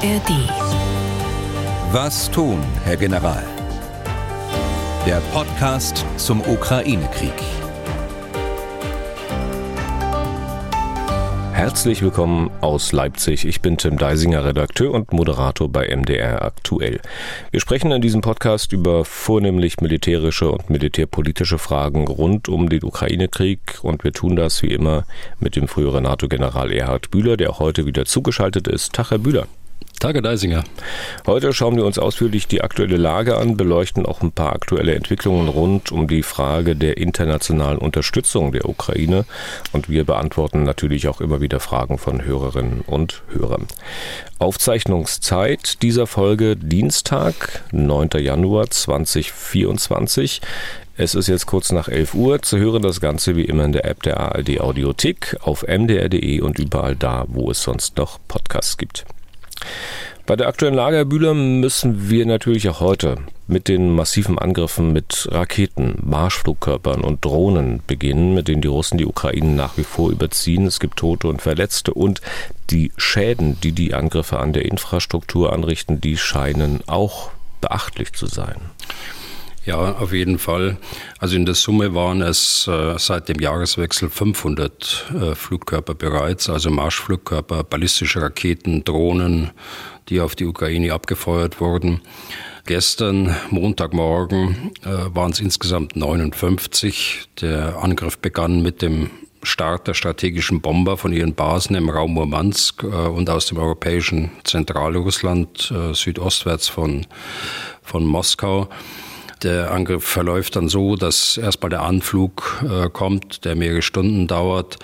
ARD. Was tun, Herr General? Der Podcast zum Ukraine-Krieg. Herzlich willkommen aus Leipzig. Ich bin Tim Deisinger, Redakteur und Moderator bei MDR Aktuell. Wir sprechen in diesem Podcast über vornehmlich militärische und militärpolitische Fragen rund um den Ukraine-Krieg und wir tun das wie immer mit dem früheren NATO-General Erhard Bühler, der auch heute wieder zugeschaltet ist. Tag, Herr Bühler. Tage Deisinger. Heute schauen wir uns ausführlich die aktuelle Lage an, beleuchten auch ein paar aktuelle Entwicklungen rund um die Frage der internationalen Unterstützung der Ukraine und wir beantworten natürlich auch immer wieder Fragen von Hörerinnen und Hörern. Aufzeichnungszeit dieser Folge Dienstag, 9. Januar 2024. Es ist jetzt kurz nach 11 Uhr. Zu hören das Ganze wie immer in der App der ARD Audiothek, auf mdr.de und überall da, wo es sonst noch Podcasts gibt. Bei der aktuellen Lage, Herr Bühler, müssen wir natürlich auch heute mit den massiven Angriffen mit Raketen, Marschflugkörpern und Drohnen beginnen, mit denen die Russen die Ukraine nach wie vor überziehen. Es gibt Tote und Verletzte und die Schäden, die die Angriffe an der Infrastruktur anrichten, die scheinen auch beachtlich zu sein. Ja, auf jeden Fall. Also in der Summe waren es äh, seit dem Jahreswechsel 500 äh, Flugkörper bereits, also Marschflugkörper, ballistische Raketen, Drohnen, die auf die Ukraine abgefeuert wurden. Gestern, Montagmorgen, äh, waren es insgesamt 59. Der Angriff begann mit dem Start der strategischen Bomber von ihren Basen im Raum Murmansk äh, und aus dem europäischen Zentralrussland äh, südostwärts von, von Moskau. Der Angriff verläuft dann so, dass erstmal der Anflug äh, kommt, der mehrere Stunden dauert,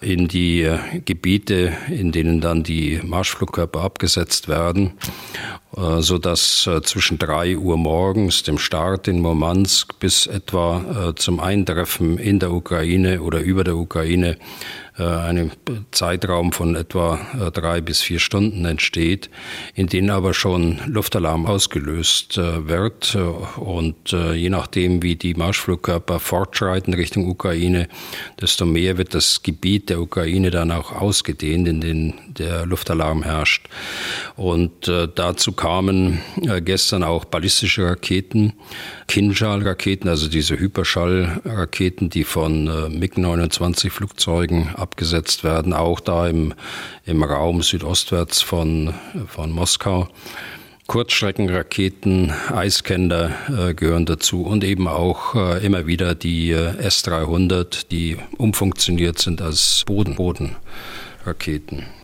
in die äh, Gebiete, in denen dann die Marschflugkörper abgesetzt werden, äh, so dass äh, zwischen drei Uhr morgens, dem Start in Murmansk, bis etwa äh, zum Eintreffen in der Ukraine oder über der Ukraine einem Zeitraum von etwa äh, drei bis vier Stunden entsteht, in denen aber schon Luftalarm ausgelöst äh, wird. Und je nachdem, wie die Marschflugkörper fortschreiten Richtung Ukraine, desto mehr wird das Gebiet der Ukraine dann auch ausgedehnt, in dem der Luftalarm herrscht. Und dazu kamen gestern auch ballistische Raketen, Kinjal-Raketen, also diese Hyperschallraketen, die von MiG-29 Flugzeugen abgesetzt werden, auch da im, im Raum südostwärts von, von Moskau. Kurzstreckenraketen, Eiskender äh, gehören dazu und eben auch äh, immer wieder die äh, S-300, die umfunktioniert sind als Boden-Boden.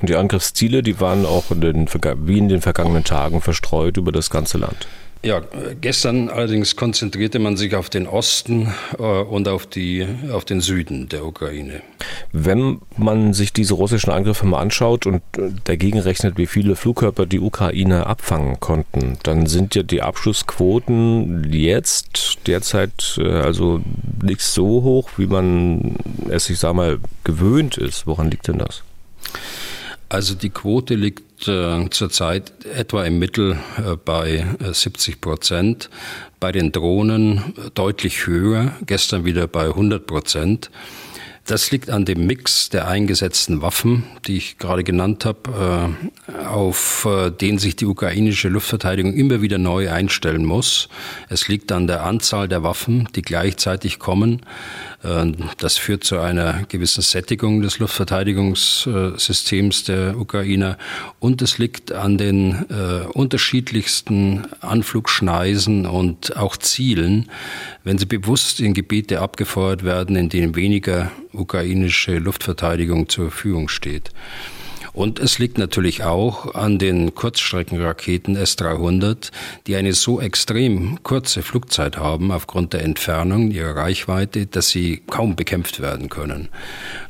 Die Angriffsziele, die waren auch in den, wie in den vergangenen Tagen verstreut über das ganze Land. Ja, gestern allerdings konzentrierte man sich auf den Osten äh, und auf, die, auf den Süden der Ukraine. Wenn man sich diese russischen Angriffe mal anschaut und äh, dagegen rechnet, wie viele Flugkörper die Ukraine abfangen konnten, dann sind ja die Abschussquoten jetzt derzeit äh, also nicht so hoch, wie man es, ich sag mal, gewöhnt ist. Woran liegt denn das? Also die Quote liegt äh, zurzeit etwa im Mittel äh, bei 70 äh, Prozent, bei den Drohnen deutlich höher, gestern wieder bei 100 Prozent. Das liegt an dem Mix der eingesetzten Waffen, die ich gerade genannt habe, auf den sich die ukrainische Luftverteidigung immer wieder neu einstellen muss. Es liegt an der Anzahl der Waffen, die gleichzeitig kommen. Äh, das führt zu einer gewissen Sättigung des Luftverteidigungssystems der Ukrainer. Und es liegt an den unterschiedlichsten Anflugschneisen und auch Zielen, wenn sie bewusst in Gebiete abgefeuert werden, in denen weniger ukrainische Luftverteidigung zur Verfügung steht. Und es liegt natürlich auch an den Kurzstreckenraketen S-300, die eine so extrem kurze Flugzeit haben aufgrund der Entfernung ihrer Reichweite, dass sie kaum bekämpft werden können.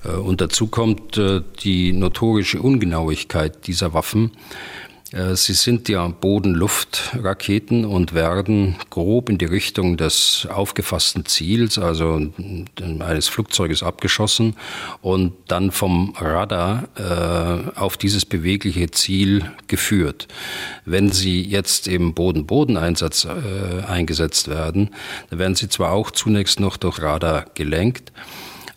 Äh, und dazu kommt äh, die notorische Ungenauigkeit dieser Waffen. Äh, sie sind ja Boden-Luft-Raketen und werden grob in die Richtung des aufgefassten Ziels, also eines Flugzeuges abgeschossen und dann vom Radar äh, auf dieses bewegliche Ziel geführt. Wenn sie jetzt im Boden-Boden-Einsatz äh, eingesetzt werden, dann werden sie zwar auch zunächst noch durch Radar gelenkt,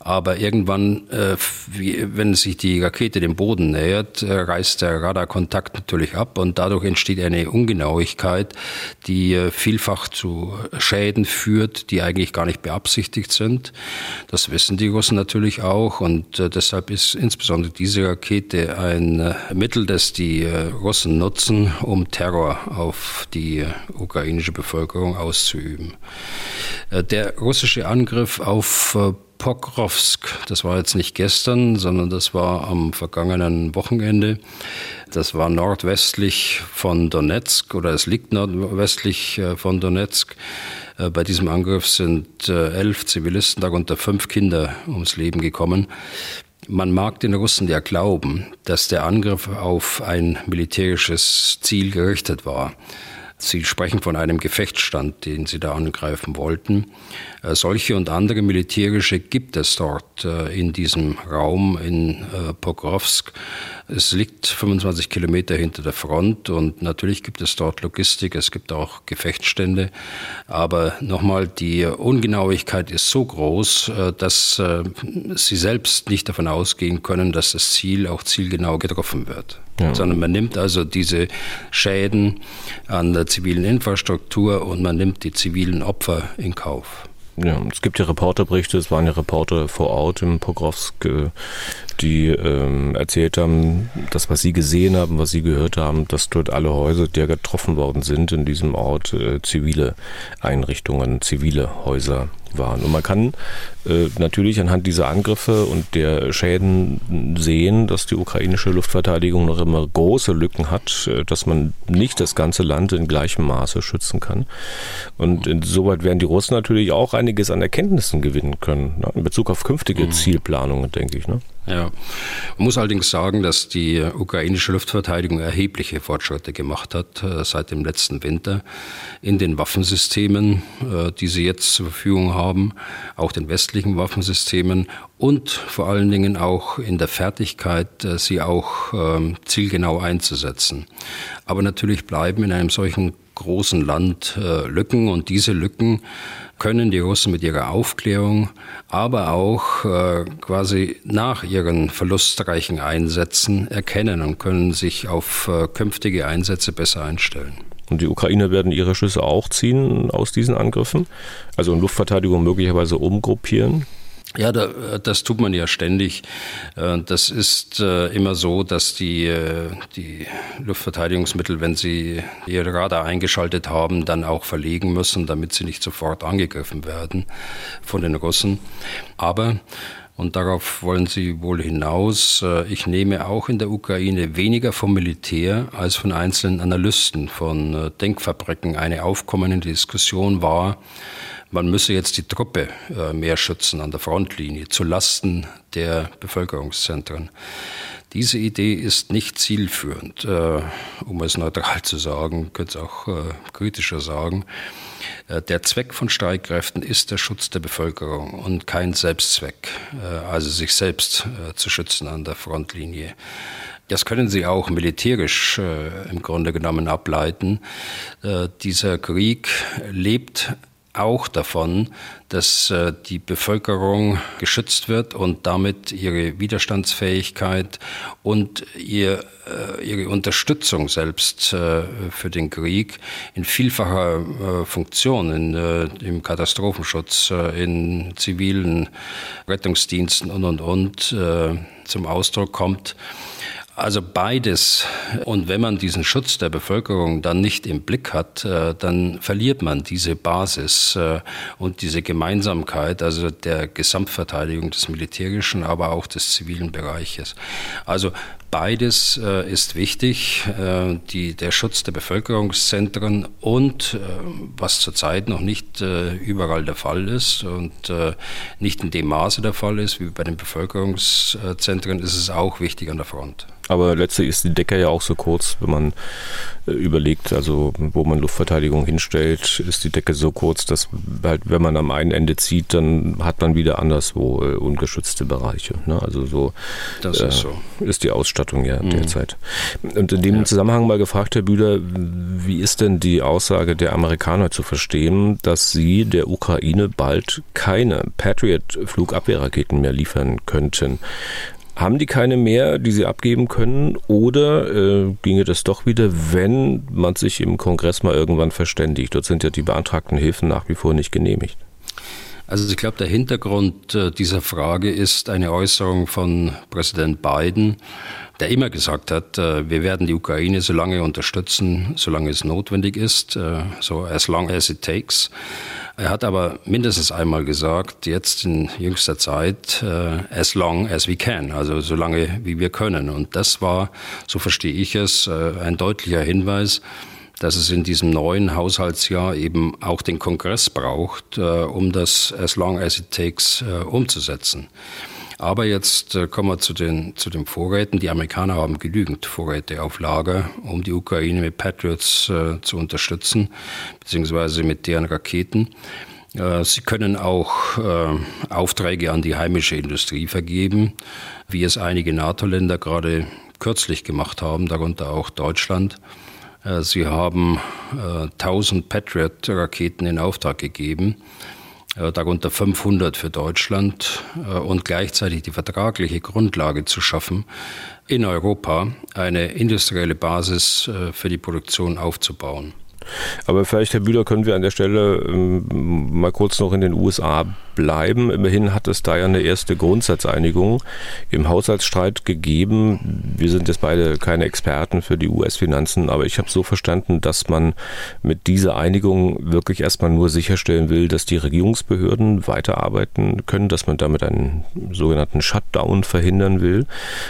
Aber irgendwann, äh, wenn sich die Rakete dem Boden nähert, äh, reißt der Radarkontakt natürlich ab und dadurch entsteht eine Ungenauigkeit, die äh, vielfach zu Schäden führt, die eigentlich gar nicht beabsichtigt sind. Das wissen die Russen natürlich auch und deshalb ist insbesondere diese Rakete ein Mittel, das die Russen nutzen, um Terror auf die ukrainische Bevölkerung auszuüben. Der russische Angriff auf Pokrovsk, das war jetzt nicht gestern, sondern das war am vergangenen Wochenende. Das war nordwestlich von Donetsk oder es liegt nordwestlich von Donetsk. Bei diesem Angriff sind elf Zivilisten, darunter fünf Kinder, ums Leben gekommen. Man mag den Russen ja glauben, dass der Angriff auf ein militärisches Ziel gerichtet war. Sie sprechen von einem Gefechtsstand, den Sie da angreifen wollten. Äh, solche und andere militärische gibt es dort äh, in diesem Raum in äh, Pokrovsk. Es liegt 25 Kilometer hinter der Front und natürlich gibt es dort Logistik, es gibt auch Gefechtsstände. Aber nochmal, die Ungenauigkeit ist so groß, dass Sie selbst nicht davon ausgehen können, dass das Ziel auch zielgenau getroffen wird. Ja. Sondern man nimmt also diese Schäden an der zivilen Infrastruktur und man nimmt die zivilen Opfer in Kauf. Ja, es gibt ja Reporterberichte, es waren ja Reporter vor Ort im Pokrovsk, äh, die ähm, erzählt haben, das, was sie gesehen haben, was sie gehört haben, dass dort alle Häuser, die ja getroffen worden sind in diesem Ort, äh, zivile Einrichtungen, zivile Häuser waren. Und man kann äh, natürlich anhand dieser Angriffe und der Schäden sehen, dass die ukrainische Luftverteidigung noch immer große Lücken hat, äh, dass man nicht das ganze Land in gleichem Maße schützen kann. Und insoweit werden die Russen natürlich auch einiges an Erkenntnissen gewinnen können, ne? in Bezug auf künftige mhm. Zielplanungen, denke ich. Ne? Ja. Man muss allerdings sagen, dass die ukrainische Luftverteidigung erhebliche Fortschritte gemacht hat äh, seit dem letzten Winter in den Waffensystemen, äh, die sie jetzt zur Verfügung haben, auch den westlichen Waffensystemen und vor allen Dingen auch in der Fertigkeit, äh, sie auch ähm, zielgenau einzusetzen. Aber natürlich bleiben in einem solchen großen Land Lücken und diese Lücken können die Russen mit ihrer Aufklärung, aber auch äh, quasi nach ihren verlustreichen Einsätzen erkennen und können sich auf äh, künftige Einsätze besser einstellen. Und die Ukrainer werden ihre Schüsse auch ziehen aus diesen Angriffen, also in Luftverteidigung möglicherweise umgruppieren. Ja, da, das tut man ja ständig. Äh, das ist äh, immer so, dass die, äh, die Luftverteidigungsmittel, wenn sie ihr Radar eingeschaltet haben, dann auch verlegen müssen, damit sie nicht sofort angegriffen werden von den Russen. Aber und darauf wollen Sie wohl hinaus. Ich nehme auch in der Ukraine weniger vom Militär als von einzelnen Analysten, von Denkfabriken eine aufkommende Diskussion war, man müsse jetzt die Truppe äh, mehr schützen an der Frontlinie zu Lasten der Bevölkerungszentren. Diese Idee ist nicht zielführend, äh, um es neutral zu sagen, könnte es auch äh, kritischer sagen. Der Zweck von Streitkräften ist der Schutz der Bevölkerung und kein Selbstzweck, also sich selbst zu schützen an der Frontlinie. Das können Sie auch militärisch im Grunde genommen ableiten. Dieser Krieg lebt auch davon, dass äh, die Bevölkerung geschützt wird und damit ihre Widerstandsfähigkeit und ihr, äh, ihre Unterstützung selbst äh, für den Krieg in vielfacher Funktion, in, im Katastrophenschutz, in zivilen Rettungsdiensten und, und, und zum Ausdruck kommt. Also beides. Und wenn man diesen Schutz der Bevölkerung dann nicht im Blick hat, äh, dann verliert man diese Basis äh, und diese Gemeinsamkeit, also der Gesamtverteidigung des militärischen, aber auch des zivilen Bereiches. Also Beides äh, ist wichtig, äh, die, der Schutz der Bevölkerungszentren und, äh, was zurzeit noch nicht äh, überall der Fall ist und äh, nicht in dem Maße der Fall ist wie bei den Bevölkerungszentren, ist es auch wichtig an der Front. Aber letztlich ist die Decke ja auch so kurz, wenn man äh, überlegt, also wo man Luftverteidigung hinstellt, ist die Decke so kurz, dass halt, wenn man am einen Ende zieht, dann hat man wieder anderswo ungeschützte Bereiche. Ne? Also so, das ist, so. ist die Ausstattung ja mhm. derzeit. Und in dem ja. Zusammenhang mal gefragt, Herr Bühler, wie ist denn die Aussage der Amerikaner zu verstehen, dass sie der Ukraine bald keine Patriot-Flugabwehrraketen mehr liefern könnten? Haben die keine mehr, die sie abgeben können? Oder äh, ginge das doch wieder, wenn man sich im Kongress mal irgendwann verständigt? Dort sind ja die beantragten Hilfen nach wie vor nicht genehmigt. Also ich glaube, der Hintergrund äh, dieser Frage ist eine Äußerung von Präsident Biden, der immer gesagt hat, äh, wir werden die Ukraine so lange unterstützen, solange es notwendig ist, äh, so as long as it takes. Er hat aber mindestens einmal gesagt, jetzt in jüngster Zeit, as long as we can, also so lange wie wir können. Und das war, so verstehe ich es, ein deutlicher Hinweis, dass es in diesem neuen Haushaltsjahr eben auch den Kongress braucht, äh, um das as long as it takes äh, umzusetzen. Aber jetzt äh, kommen wir zu den, zu den Vorräten. Die Amerikaner haben genügend Vorräte auf Lager, um die Ukraine mit Patriots äh, zu unterstützen, beziehungsweise mit deren Raketen. Sie können auch äh, Aufträge an die heimische Industrie vergeben, wie es einige NATO-Länder gerade kürzlich gemacht haben, darunter auch Deutschland. Äh, sie haben 1000 Patriot-Raketen in Auftrag gegeben. Äh, darunter 500 für Deutschland äh, und gleichzeitig die vertragliche Grundlage zu schaffen, in Europa eine industrielle Basis äh, für die Produktion aufzubauen. Aber vielleicht, Herr Bühler, können wir an der Stelle ähm, mal kurz noch in den USA bleiben. Immerhin hat es da ja eine erste Grundsatzeinigung im Haushaltsstreit gegeben. Wir sind jetzt beide keine Experten für die US-Finanzen, aber ich habe so verstanden, dass man mit dieser Einigung wirklich erstmal nur sicherstellen will, dass die Regierungsbehörden weiterarbeiten können, dass man damit einen sogenannten Shutdown verhindern will,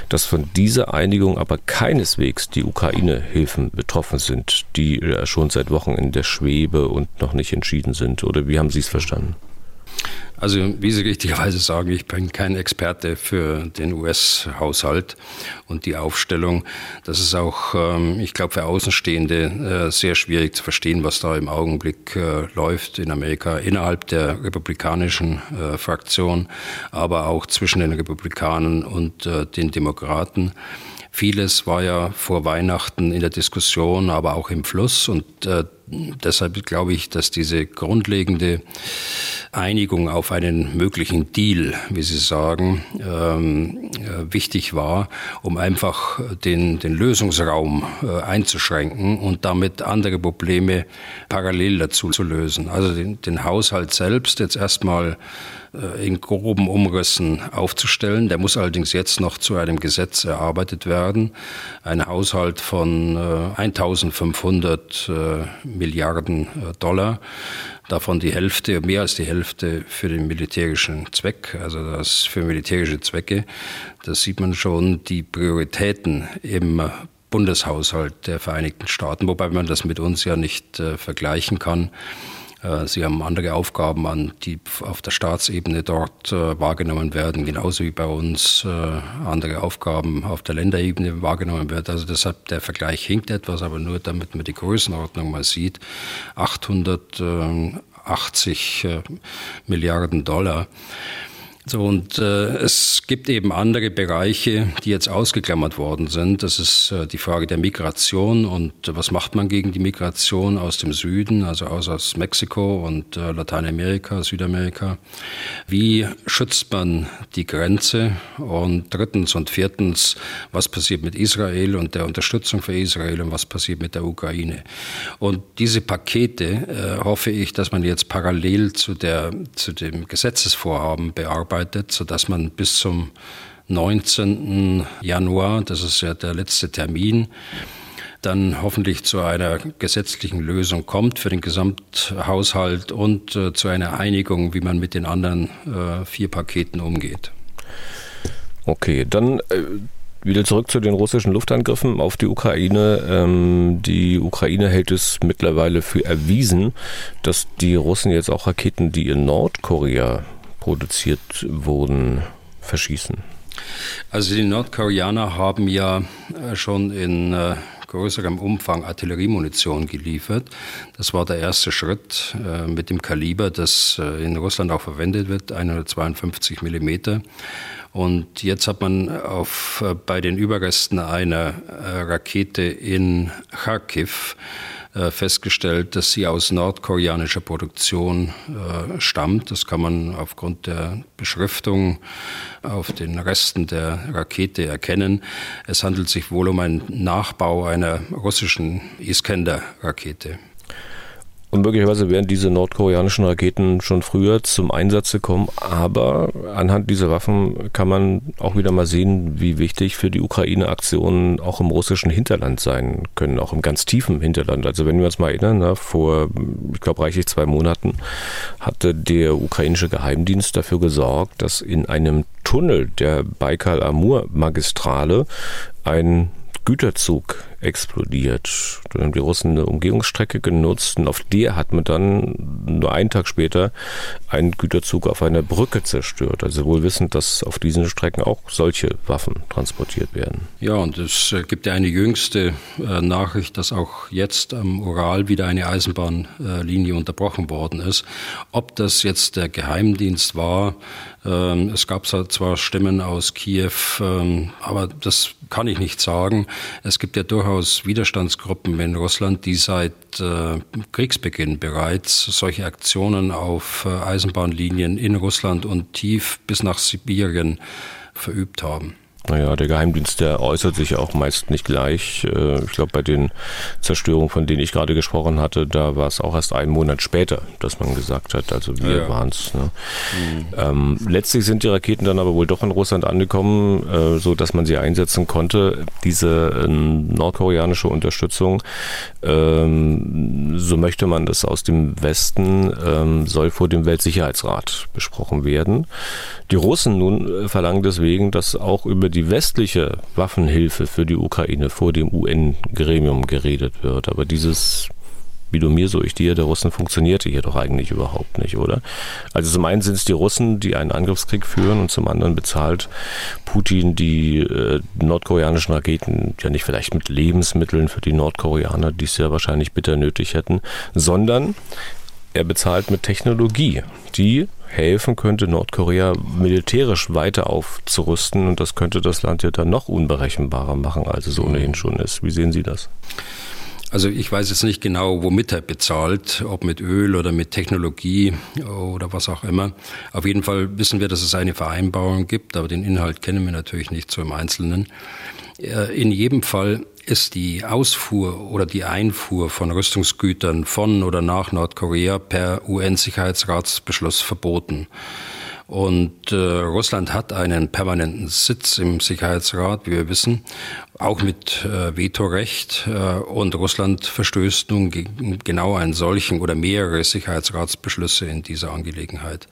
dass von dieser Einigung aber keineswegs die Ukraine-Hilfen betroffen sind, die schon seit Wochen in der Schwebe und noch nicht entschieden sind. Oder wie haben Sie es verstanden? Also wie Sie richtigerweise sagen, ich bin kein Experte für den US-Haushalt und die Aufstellung. Das ist auch, ähm, ich glaube, für Außenstehende äh, sehr schwierig zu verstehen, was da im Augenblick äh, läuft in Amerika innerhalb der republikanischen äh, Fraktion, aber auch zwischen den Republikanern und den Demokraten. Vieles war ja vor Weihnachten in der Diskussion, aber auch im Fluss. Und äh, deshalb glaube ich, dass diese grundlegende Einigung auf einen möglichen Deal, wie Sie sagen, ähm, äh, wichtig war, um einfach den, den Lösungsraum äh, einzuschränken und damit andere Probleme parallel dazu zu lösen. Also den, den Haushalt selbst jetzt erstmal in groben Umrissen aufzustellen. Der muss allerdings jetzt noch zu einem Gesetz erarbeitet werden. Ein Haushalt von 1500 äh, äh, Milliarden Dollar, davon die Hälfte, mehr als die Hälfte für den militärischen Zweck, also das für militärische Zwecke. Das sieht man schon, die Prioritäten im Bundeshaushalt der Vereinigten Staaten, wobei man das mit uns ja nicht äh, vergleichen kann. Äh, sie haben andere Aufgaben an, die auf der Staatsebene dort äh, wahrgenommen werden, genauso wie bei uns äh, andere Aufgaben auf der Länderebene wahrgenommen werden. Also deshalb der Vergleich hinkt etwas, aber nur damit man die Größenordnung mal sieht. 880 Milliarden Dollar. So, und äh, es gibt eben andere Bereiche, die jetzt ausgeklammert worden sind. Das ist äh, die Frage der Migration und äh, was macht man gegen die Migration aus dem Süden, also aus, aus Mexiko und äh, Lateinamerika, Südamerika. Wie schützt man die Grenze? Und drittens und viertens, was passiert mit Israel und der Unterstützung für Israel und was passiert mit der Ukraine? Und diese Pakete äh, hoffe ich, dass man jetzt parallel zu, der, zu dem Gesetzesvorhaben bearbeitet abgearbeitet, sodass man bis zum 19. Januar, das ist ja der letzte Termin, dann hoffentlich zu einer gesetzlichen Lösung kommt für den Gesamthaushalt und äh, zu einer Einigung, wie man mit den anderen äh, vier Paketen umgeht. Okay, dann äh, wieder zurück zu den russischen Luftangriffen auf die Ukraine. Ähm, die Ukraine hält es mittlerweile für erwiesen, dass die Russen jetzt auch Raketen, die in Nordkorea produziert wurden, verschießen? Also die Nordkoreaner haben ja äh, schon in äh, größerem Umfang Artilleriemunition geliefert. Das war der erste Schritt äh, mit dem Kaliber, das in Russland auch verwendet wird, 152 Millimeter. Und jetzt hat man auf, bei den Überresten einer Rakete in Kharkiv festgestellt, dass sie aus nordkoreanischer Produktion äh, stammt. Das kann man aufgrund der Beschriftung auf den Resten der Rakete erkennen. Es handelt sich wohl um einen Nachbau einer russischen Iskander-Rakete. Und möglicherweise wären diese nordkoreanischen Raketen schon früher zum Einsatz gekommen. Aber anhand dieser Waffen kann man auch wieder mal sehen, wie wichtig für die Ukraine-Aktionen auch im russischen Hinterland sein können, auch im ganz tiefen Hinterland. Also wenn wir uns mal erinnern, na, vor, ich glaube, reichlich zwei Monaten hatte der ukrainische Geheimdienst dafür gesorgt, dass in einem Tunnel der Baikal-Amur-Magistrale ein Güterzug explodiert. Dann haben die Russen eine Umgehungsstrecke genutzt und auf der hat man dann nur einen Tag später einen Güterzug auf einer Brücke zerstört. Also wohl wissend, dass auf diesen Strecken auch solche Waffen transportiert werden. Ja, und es äh, gibt ja eine jüngste äh, Nachricht, dass auch jetzt am Ural wieder eine Eisenbahnlinie unterbrochen worden ist. Ob das jetzt der Geheimdienst war, es gab zwar Stimmen aus Kiew, ähm, aber das kann ich nicht sagen. Es gibt ja durchaus durchaus Widerstandsgruppen in Russland, die seit äh, Kriegsbeginn bereits solche Aktionen auf äh, Eisenbahnlinien in Russland und tief bis nach Sibirien verübt haben. Naja, der Geheimdienst, der äußert sich auch meist nicht gleich. Äh, ich glaube, bei den Zerstörungen, von denen ich gerade gesprochen hatte, da war es auch erst einen Monat später, dass man gesagt hat, also wir ja. waren es. Ne? Mhm. Ähm, letztlich sind die Raketen dann aber wohl doch in Russland angekommen, äh, so dass man sie einsetzen konnte. Diese äh, nordkoreanische Unterstützung, ähm, so möchte man das aus dem Westen, ähm, soll vor dem Weltsicherheitsrat besprochen werden. Die Russen nun äh, verlangen deswegen, dass auch über die westliche Waffenhilfe für die Ukraine vor dem UN-Gremium geredet wird. Aber dieses wie du mir, so ich dir, der Russen funktionierte hier doch eigentlich überhaupt nicht, oder? Also zum einen sind es die Russen, die einen Angriffskrieg führen und zum anderen bezahlt Putin die äh, nordkoreanischen Raketen ja nicht vielleicht mit Lebensmitteln für die Nordkoreaner, die es ja wahrscheinlich bitter nötig hätten, sondern er bezahlt mit Technologie, die helfen könnte, Nordkorea militärisch weiter aufzurüsten. Und das könnte das Land ja dann noch unberechenbarer machen, als es ohnehin schon ist. Wie sehen Sie das? Also ich weiß jetzt nicht genau, womit er bezahlt, ob mit Öl oder mit Technologie oder was auch immer. Auf jeden Fall wissen wir, dass es eine Vereinbarung gibt, aber den Inhalt kennen wir natürlich nicht so im Einzelnen. Äh, in jedem Fall ist die Ausfuhr oder die Einfuhr von Rüstungsgütern von oder nach Nordkorea per UN-Sicherheitsratsbeschluss verboten. Und äh, Russland hat einen permanenten Sitz im Sicherheitsrat, wie wir wissen, auch mit äh, Vetorecht. Äh, und Russland verstößt nun gegen genau einen solchen oder mehrere Sicherheitsratsbeschlüsse in dieser Angelegenheit.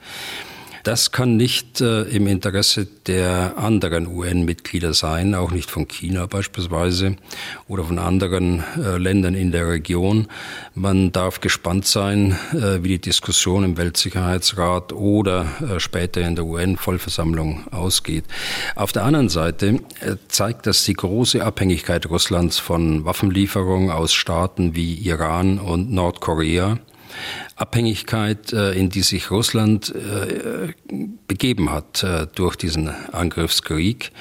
Das kann nicht äh, im Interesse der anderen UN-Mitglieder sein, auch nicht von China beispielsweise oder von anderen äh, Ländern in der Region. Man darf gespannt sein, äh, wie die Diskussion im Weltsicherheitsrat oder äh, später in der UN-Vollversammlung ausgeht. Auf der anderen Seite äh, zeigt das die große Abhängigkeit Russlands von Waffenlieferungen aus Staaten wie Iran und Nordkorea Abhängigkeit, äh, in die sich Russland äh, begeben hat äh, durch diesen Angriffskrieg.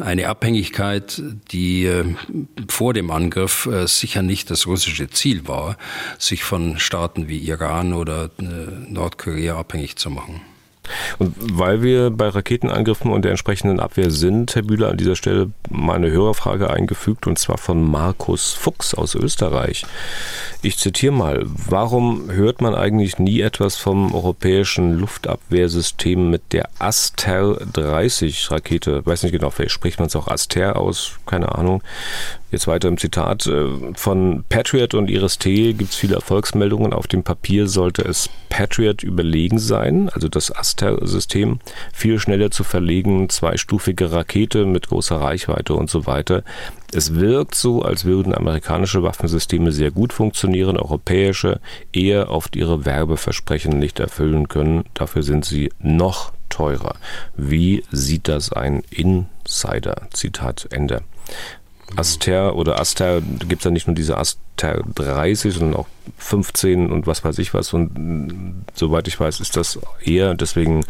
Eine Abhängigkeit, die vor dem Angriff sicher nicht das russische Ziel war, sich von Staaten wie Iran oder Nordkorea abhängig zu machen. Und weil wir bei Raketenangriffen und der entsprechenden Abwehr sind, Herr Bühler, an dieser Stelle mal eine Hörerfrage eingefügt und zwar von Markus Fuchs aus Österreich. Ich zitiere mal, warum hört man eigentlich nie etwas vom europäischen Luftabwehrsystem mit der Aster 30 Rakete? Weiß nicht genau, vielleicht spricht man es auch Aster aus, keine Ahnung. Jetzt weiter im Zitat. Äh, von Patriot und Iris T gibt es viele Erfolgsmeldungen. Auf dem Papier sollte es Patriot überlegen sein, also das Aster-System, viel schneller zu verlegen, zweistufige Rakete mit großer Reichweite und so weiter. Es wirkt so, als würden amerikanische Waffensysteme sehr gut funktionieren, europäische eher oft ihre Werbeversprechen nicht erfüllen können. Dafür sind sie noch teurer. Wie sieht das ein Insider? Zitat Ende. Aster oder Aster, gibt es ja nicht nur diese Aster 30, sondern auch 15 und was weiß ich was. Und soweit ich weiß, ist das eher deswegen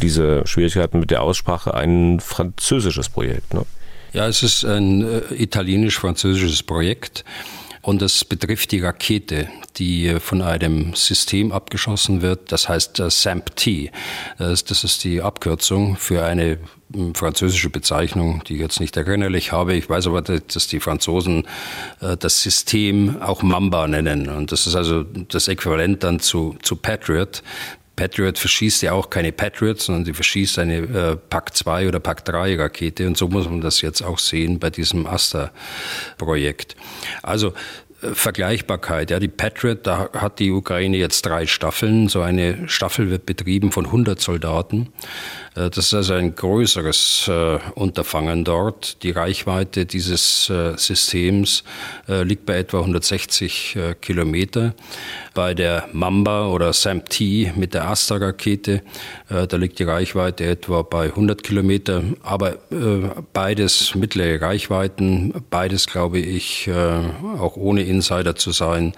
diese Schwierigkeiten mit der Aussprache ein französisches Projekt. Ne? Ja, es ist ein äh, italienisch-französisches Projekt. Und das betrifft die Rakete, die von einem System abgeschossen wird, das heißt äh, SAMP-T. Das, das ist die Abkürzung für eine hm, französische Bezeichnung, die ich jetzt nicht erinnerlich habe. Ich weiß aber, dass die Franzosen äh, das System auch Mamba nennen. Und das ist also das Äquivalent dann zu, zu Patriot. Patriot verschießt ja auch keine Patriots, sondern die verschießt eine äh, Pack 2 oder Pack 3 Rakete. Und so muss man das jetzt auch sehen bei diesem Aster-Projekt. Also äh, Vergleichbarkeit. Ja, die Patriot, da hat die Ukraine jetzt drei Staffeln. So eine Staffel wird betrieben von 100 Soldaten. Äh, das ist also ein größeres äh, Unterfangen dort. Die Reichweite dieses äh, Systems äh, liegt bei etwa 160 äh, Kilometer. Bei der Mamba oder SAM-T mit der Asta-Rakete, äh, da liegt die Reichweite etwa bei 100 Kilometer. Aber beides mittlere Reichweiten, beides glaube ich, auch ohne Insider zu sein,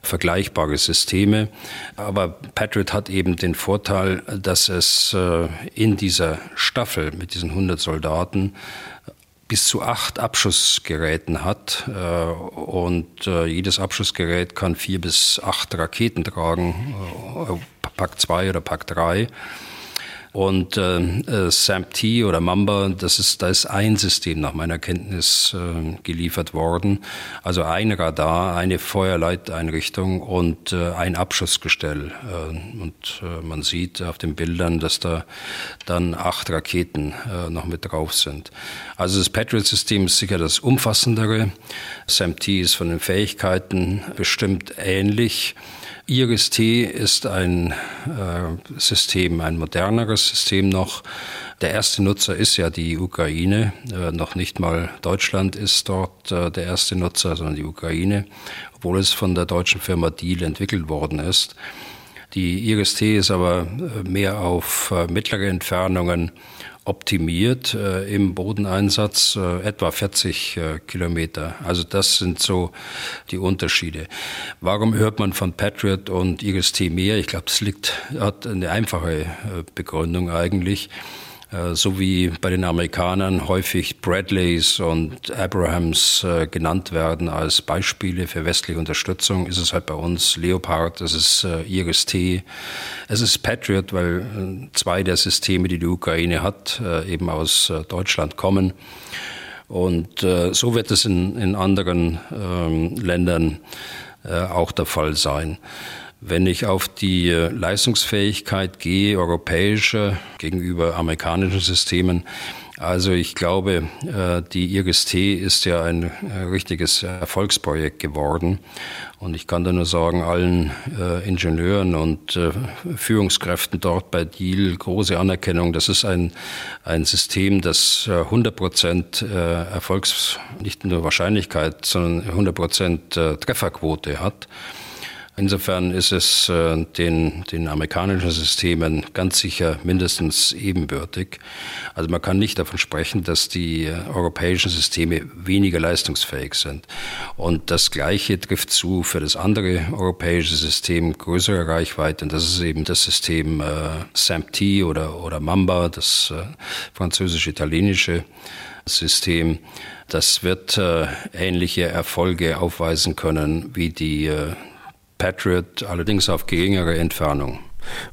vergleichbare Systeme. Aber Patriot hat eben den Vorteil, dass es in dieser Staffel mit diesen 100 Soldaten bis zu acht Abschussgeräten hat. Äh, und äh, jedes Abschussgerät kann vier bis acht Raketen tragen, äh, Pack 2 oder Pack 3. Und äh, äh SAMP-T oder Mamba, das ist, da ist ein System nach meiner Kenntnis äh, geliefert worden. Also ein Radar, eine Feuerleiteinrichtung und äh, ein Abschussgestell. Äh, und äh, man sieht auf den Bildern, dass da dann acht Raketen äh, noch mit drauf sind. Also das Patriot-System ist sicher das umfassendere. SAMP-T ist von den Fähigkeiten bestimmt ähnlich. IRIS-T ist ein äh, System, ein moderneres System noch. Der erste Nutzer ist ja die Ukraine. Äh, noch nicht mal Deutschland ist dort äh, der erste Nutzer, sondern die Ukraine, obwohl es von der deutschen Firma Deal entwickelt worden ist. Die IRIS-T ist aber äh, mehr auf äh, mittlere Entfernungen optimiert äh, im Bodeneinsatz, äh, etwa 40 äh, Kilometer. Also das sind so die Unterschiede. Warum hört man von Patriot und IRIS-T mehr? Ich glaube, das liegt, hat eine einfache äh, Begründung eigentlich. Äh, so wie bei den Amerikanern häufig Bradleys und Abrahams äh, genannt werden als Beispiele für westliche Unterstützung, ist es halt bei uns Leopard, es ist äh, Iris-T, es ist Patriot, weil zwei der Systeme, die die Ukraine hat, eben aus Deutschland kommen. Und so wird es in, in anderen ähm, Ländern auch der Fall sein. Wenn ich auf die äh, Leistungsfähigkeit gehe, europäische gegenüber amerikanischen Systemen, also ich glaube, äh, die IRIS-T ist ja ein äh, richtiges Erfolgsprojekt geworden. Und ich kann da nur sagen, allen Ingenieuren und Führungskräften dort bei Deal große Anerkennung. Das ist ein, ein System, das 100 Prozent Erfolgs, nicht nur Wahrscheinlichkeit, sondern 100 Prozent Trefferquote hat. Insofern ist es äh, den, den amerikanischen Systemen ganz sicher mindestens ebenbürtig. Also man kann nicht davon sprechen, dass die äh, europäischen Systeme weniger leistungsfähig sind. Und das Gleiche trifft zu für das andere europäische System größere Reichweite. Und das ist eben das System äh, SAMP-T oder, oder Mamba, das äh, französisch-italienische System. Das wird äh, ähnliche Erfolge aufweisen können wie die äh, Patriot, allerdings auf geringere Entfernung.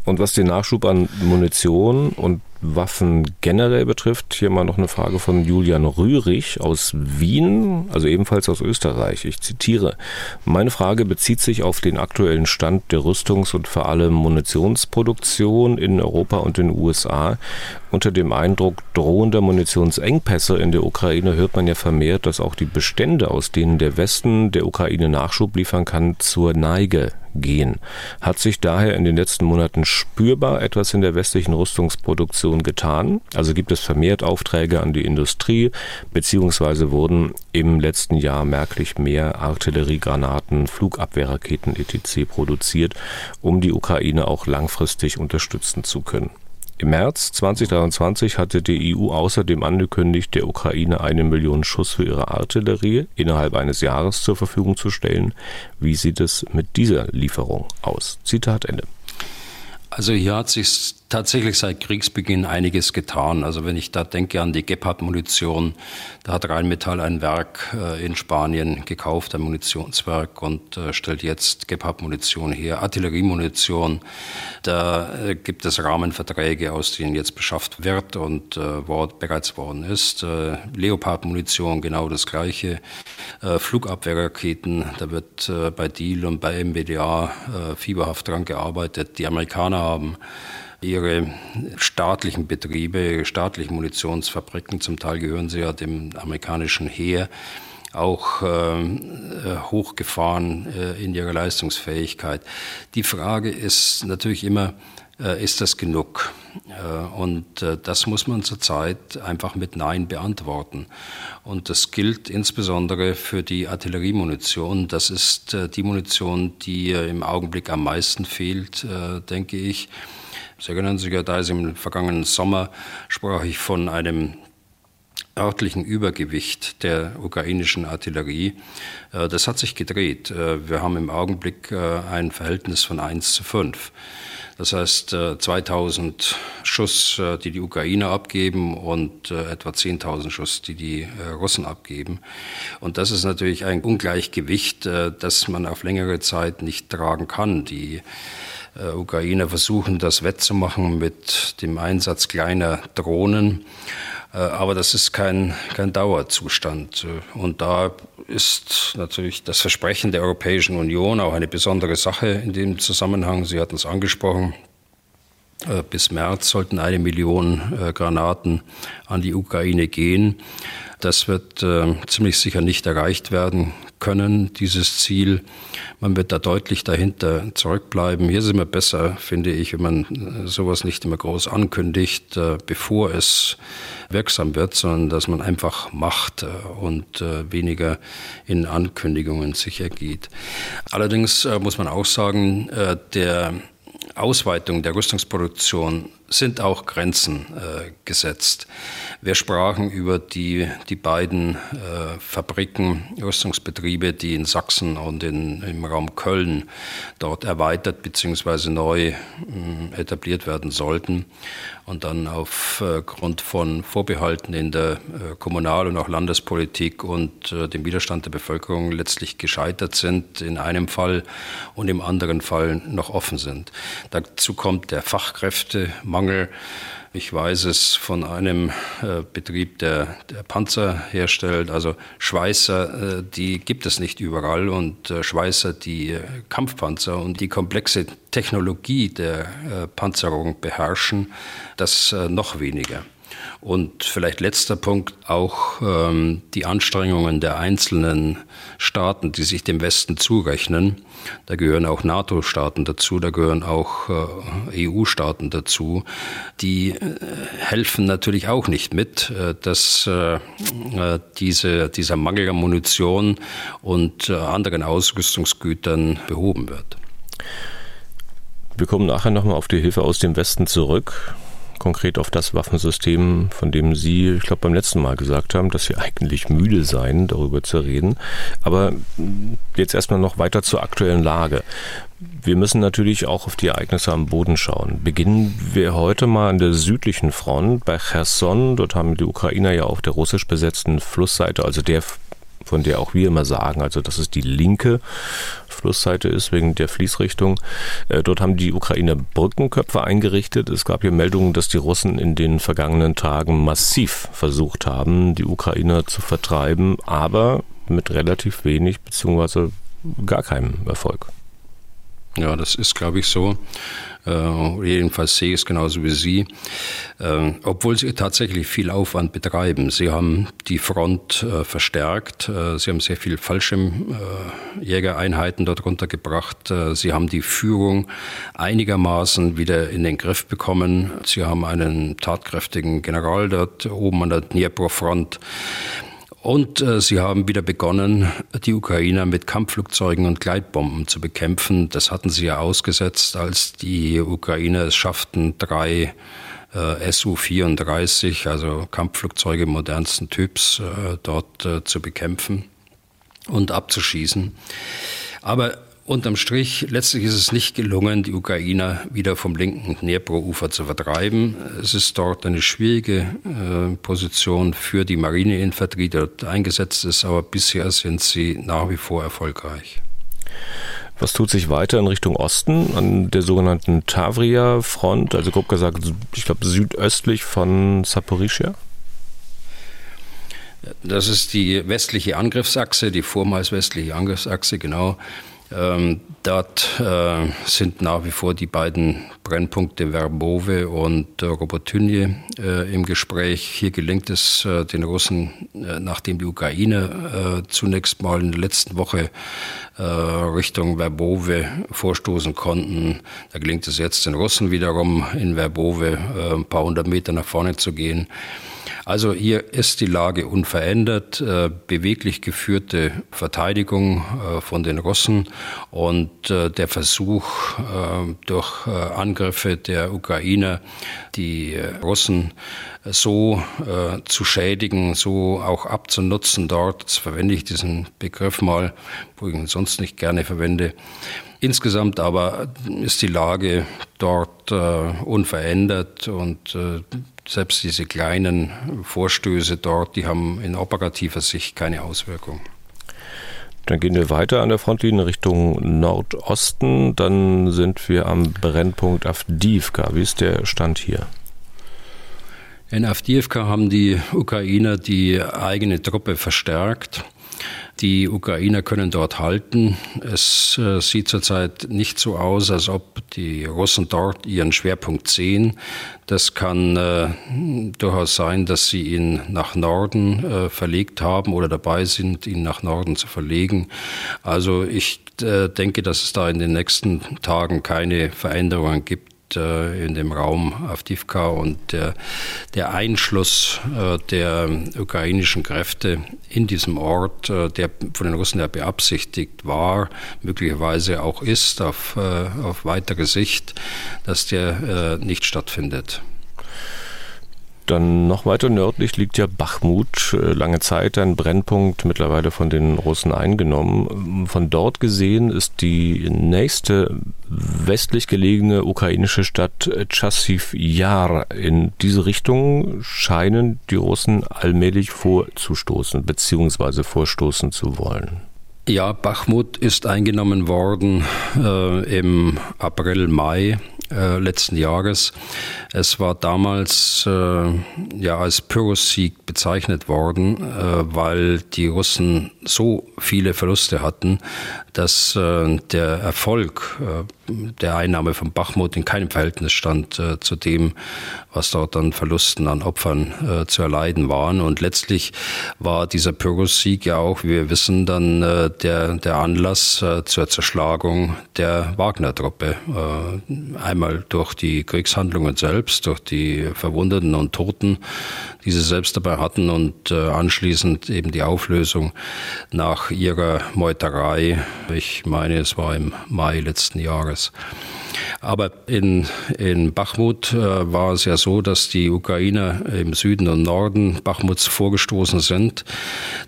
Und was den Nachschub an Munition und Waffen generell betrifft, hier mal noch eine Frage von Julian Rührig aus Wien, also ebenfalls aus Österreich. Ich zitiere. Meine Frage bezieht sich auf den aktuellen Stand der Rüstungs- und vor allem Munitionsproduktion in Europa und den USA. Unter dem Eindruck drohender Munitionsengpässe in der Ukraine hört man ja vermehrt, dass auch die Bestände, aus denen der Westen der Ukraine Nachschub liefern kann, zur Neige gehen. Hat sich daher in den letzten Monaten spürbar etwas in der westlichen Rüstungsproduktion getan. Also gibt es vermehrt Aufträge an die Industrie, beziehungsweise wurden im letzten Jahr merklich mehr Artilleriegranaten, Flugabwehrraketen etc. produziert, um die Ukraine auch langfristig unterstützen zu können. Im März 2023 hatte die EU außerdem angekündigt, der Ukraine eine Million Schuss für ihre Artillerie innerhalb eines Jahres zur Verfügung zu stellen. Wie sieht es mit dieser Lieferung aus? Zitat Ende. Also hier hat sich tatsächlich seit Kriegsbeginn einiges getan. Also wenn ich da denke an die Gepard-Munition, da hat Rheinmetall ein Werk äh, in Spanien gekauft, ein Munitionswerk und äh, stellt jetzt Gepard-Munition her, Artilleriemunition. Da äh, gibt es Rahmenverträge, aus denen jetzt beschafft wird und bereits worden ist. Leopard-Munition, genau das Gleiche. Flugabwehrraketen, da wird bei Deal und bei MBDA fieberhaft dran gearbeitet. Die Amerikaner haben ihre staatlichen Betriebe, ihre staatlichen Munitionsfabriken, zum Teil gehören sie ja dem amerikanischen Heer, auch äh, hochgefahren äh, in ihrer Leistungsfähigkeit. Die Frage ist natürlich immer, äh, ist das genug? Äh, und äh, das muss man zurzeit einfach mit Nein beantworten. Und das gilt insbesondere für die Artilleriemunition. Das ist äh, die Munition, die im Augenblick am meisten fehlt, denke ich. Sie erinnern sich ja, da ist im vergangenen Sommer sprach ich von einem örtlichen Übergewicht der ukrainischen Artillerie. Äh, das hat sich gedreht. Äh, wir haben im Augenblick äh, ein Verhältnis von 1 zu 5. Das heißt 2000 Schuss, die die Ukrainer abgeben und etwa 10.000 Schuss, die die Russen abgeben. Und das ist natürlich ein Ungleichgewicht, das man auf längere Zeit nicht tragen kann. Die Ukrainer versuchen, das wettzumachen mit dem Einsatz kleiner Drohnen. Äh, aber das ist kein, kein Dauerzustand. Äh, und da ist natürlich das Versprechen der Europäischen Union auch eine besondere Sache in dem Zusammenhang. Sie hatten es angesprochen. Bis März sollten eine Million Granaten an die Ukraine gehen. Das wird äh, ziemlich sicher nicht erreicht werden können, dieses Ziel. Man wird da deutlich dahinter zurückbleiben. Hier ist es immer besser, finde ich, wenn man äh, sowas nicht immer groß ankündigt, äh, bevor es wirksam wird, sondern dass man einfach macht äh, und äh, weniger in Ankündigungen sich ergeht. Allerdings äh, muss man auch sagen, der Ausweitung der Rüstungsproduktion sind auch Grenzen äh, gesetzt. Wir sprachen über die, die beiden äh, Fabriken, Rüstungsbetriebe, die in Sachsen und in, im Raum Köln dort erweitert bzw. neu äh, etabliert werden sollten und dann aufgrund von Vorbehalten in der äh, Kommunal- und auch Landespolitik und äh, dem Widerstand der Bevölkerung letztlich gescheitert sind in einem Fall und im anderen Fall noch offen sind. Dazu kommt der Fachkräftemangel. Ich weiß es von einem äh, Betrieb, der, der, Panzer herstellt. Also Schweißer, äh, die gibt es nicht überall und äh, Schweißer, die äh, Kampfpanzer und die komplexe Technologie der äh, Panzerung beherrschen, das äh, noch weniger. Und vielleicht letzter Punkt, auch ähm, die Anstrengungen der einzelnen Staaten, die sich dem Westen zurechnen. Da gehören auch NATO-Staaten dazu, da gehören auch äh, EU-Staaten dazu. Die äh, helfen natürlich auch nicht mit, äh, dass diese, dieser Mangel an Munition und anderen Ausrüstungsgütern behoben wird. Wir kommen nachher nochmal auf die Hilfe aus dem Westen zurück konkret auf das Waffensystem, von dem Sie, ich glaube, beim letzten Mal gesagt haben, dass Sie eigentlich müde seien, darüber zu reden. Aber jetzt erstmal noch weiter zur aktuellen Lage. Wir müssen natürlich auch auf die Ereignisse am Boden schauen. Beginnen wir heute mal an der südlichen Front bei Cherson. Dort haben die Ukrainer ja auf der russisch besetzten Flussseite, also der von der auch wir immer sagen, also dass es die linke Flussseite ist, wegen der Fließrichtung. Äh, dort haben die Ukrainer Brückenköpfe eingerichtet. Es gab hier Meldungen, dass die Russen in den vergangenen Tagen massiv versucht haben, die Ukrainer zu vertreiben, aber mit relativ wenig beziehungsweise gar keinem Erfolg. Ja, das ist, glaube ich, so. Äh, jedenfalls sehe ich es genauso wie Sie. Äh, obwohl Sie tatsächlich viel Aufwand betreiben. Sie haben die Front äh, verstärkt. Äh, Sie haben sehr viel Fallschirmjägereinheiten dort runtergebracht. Äh, Sie haben die Führung einigermaßen wieder in den Griff bekommen. Sie haben einen tatkräftigen General dort oben an der Dnipro-Front. Und äh, sie haben wieder begonnen, die Ukrainer mit Kampfflugzeugen und Gleitbomben zu bekämpfen. Das hatten sie ja ausgesetzt, als die Ukrainer es schafften, drei äh, Su-34, also Kampfflugzeuge modernsten Typs, äh, dort äh, zu bekämpfen und abzuschießen. Aber Unterm Strich, letztlich ist es nicht gelungen, die Ukrainer wieder vom linken Dnepro-Ufer zu vertreiben. Es ist dort eine schwierige äh, Position für die Marineinfanterie, die dort eingesetzt ist, aber bisher sind sie nach wie vor erfolgreich. Was tut sich weiter in Richtung Osten an der sogenannten Tavria-Front, also grob gesagt, ich glaube südöstlich von Saporischia? Das ist die westliche Angriffsachse, die vormals westliche Angriffsachse, genau. Ähm, dort äh, sind nach wie vor die beiden Brennpunkte Verbove und äh, Robotynje äh, im Gespräch. Hier gelingt es äh, den Russen, äh, nachdem die Ukraine äh, zunächst mal in der letzten Woche Richtung Verbove vorstoßen konnten. Da gelingt es jetzt den Russen wiederum in Verbove ein paar hundert Meter nach vorne zu gehen. Also hier ist die Lage unverändert, äh, beweglich geführte Verteidigung äh, von den Russen und äh, der Versuch durch Angriffe der Ukrainer die Russen so zu schädigen, so auch abzunutzen dort, jetzt verwende ich diesen Begriff mal, wo ich ihn sonst nicht gerne verwende, Insgesamt aber ist die Lage dort äh, unverändert und äh, selbst diese kleinen Vorstöße dort, die haben in operativer Sicht keine Auswirkung. Dann gehen wir weiter an der Frontlinie Richtung Nordosten. Dann sind wir am Brennpunkt Avdiivka. Wie ist der Stand hier? In Avdiivka haben die Ukrainer die eigene Truppe verstärkt. Die Ukrainer können dort halten. Es äh, sieht zurzeit nicht so aus, als ob die Russen dort ihren Schwerpunkt sehen. Das kann äh, durchaus sein, dass sie ihn nach Norden äh, verlegt haben oder dabei sind, ihn nach Norden zu verlegen. Also ich äh, denke, dass es da in den nächsten Tagen keine Veränderungen gibt in dem Raum Avdivka und der, der Einschluss äh, der ukrainischen Kräfte in diesem Ort, äh, der von den Russen ja beabsichtigt war, möglicherweise auch ist auf, auf weitere Sicht, dass der nicht stattfindet. Dann noch weiter nördlich liegt ja Bachmut, äh, lange Zeit ein Brennpunkt, mittlerweile von den Russen eingenommen. Von dort gesehen ist die nächste westlich gelegene ukrainische Stadt Chassiv Yar. In diese Richtung scheinen die Russen allmählich vorzustoßen bzw. vorstoßen zu wollen. Ja, Bachmut ist eingenommen worden äh, im April, Mai äh, letzten Jahres. Es war damals äh, ja als Pyrrhus-Sieg bezeichnet worden, äh, weil die Russen so viele Verluste hatten, dass äh, der Erfolg äh, der Einnahme von Bachmut in keinem Verhältnis stand zu dem, was dort an Verlusten an Opfern zu erleiden waren. Und letztlich war dieser Pyrrhus-Sieg ja auch, wie wir wissen, dann der, der Anlass zur Zerschlagung der Wagner-Truppe. Äh, einmal durch die Kriegshandlungen selbst, durch die Verwundeten und Toten, die sie selbst dabei hatten und äh, anschließend eben die Auflösung nach ihrer Meuterei. Ich meine, es war im Mai letzten Jahres. Aber in, in Bachmut äh, war es ja so, dass die Ukrainer im Süden und Norden Bachmuts vorgestoßen sind.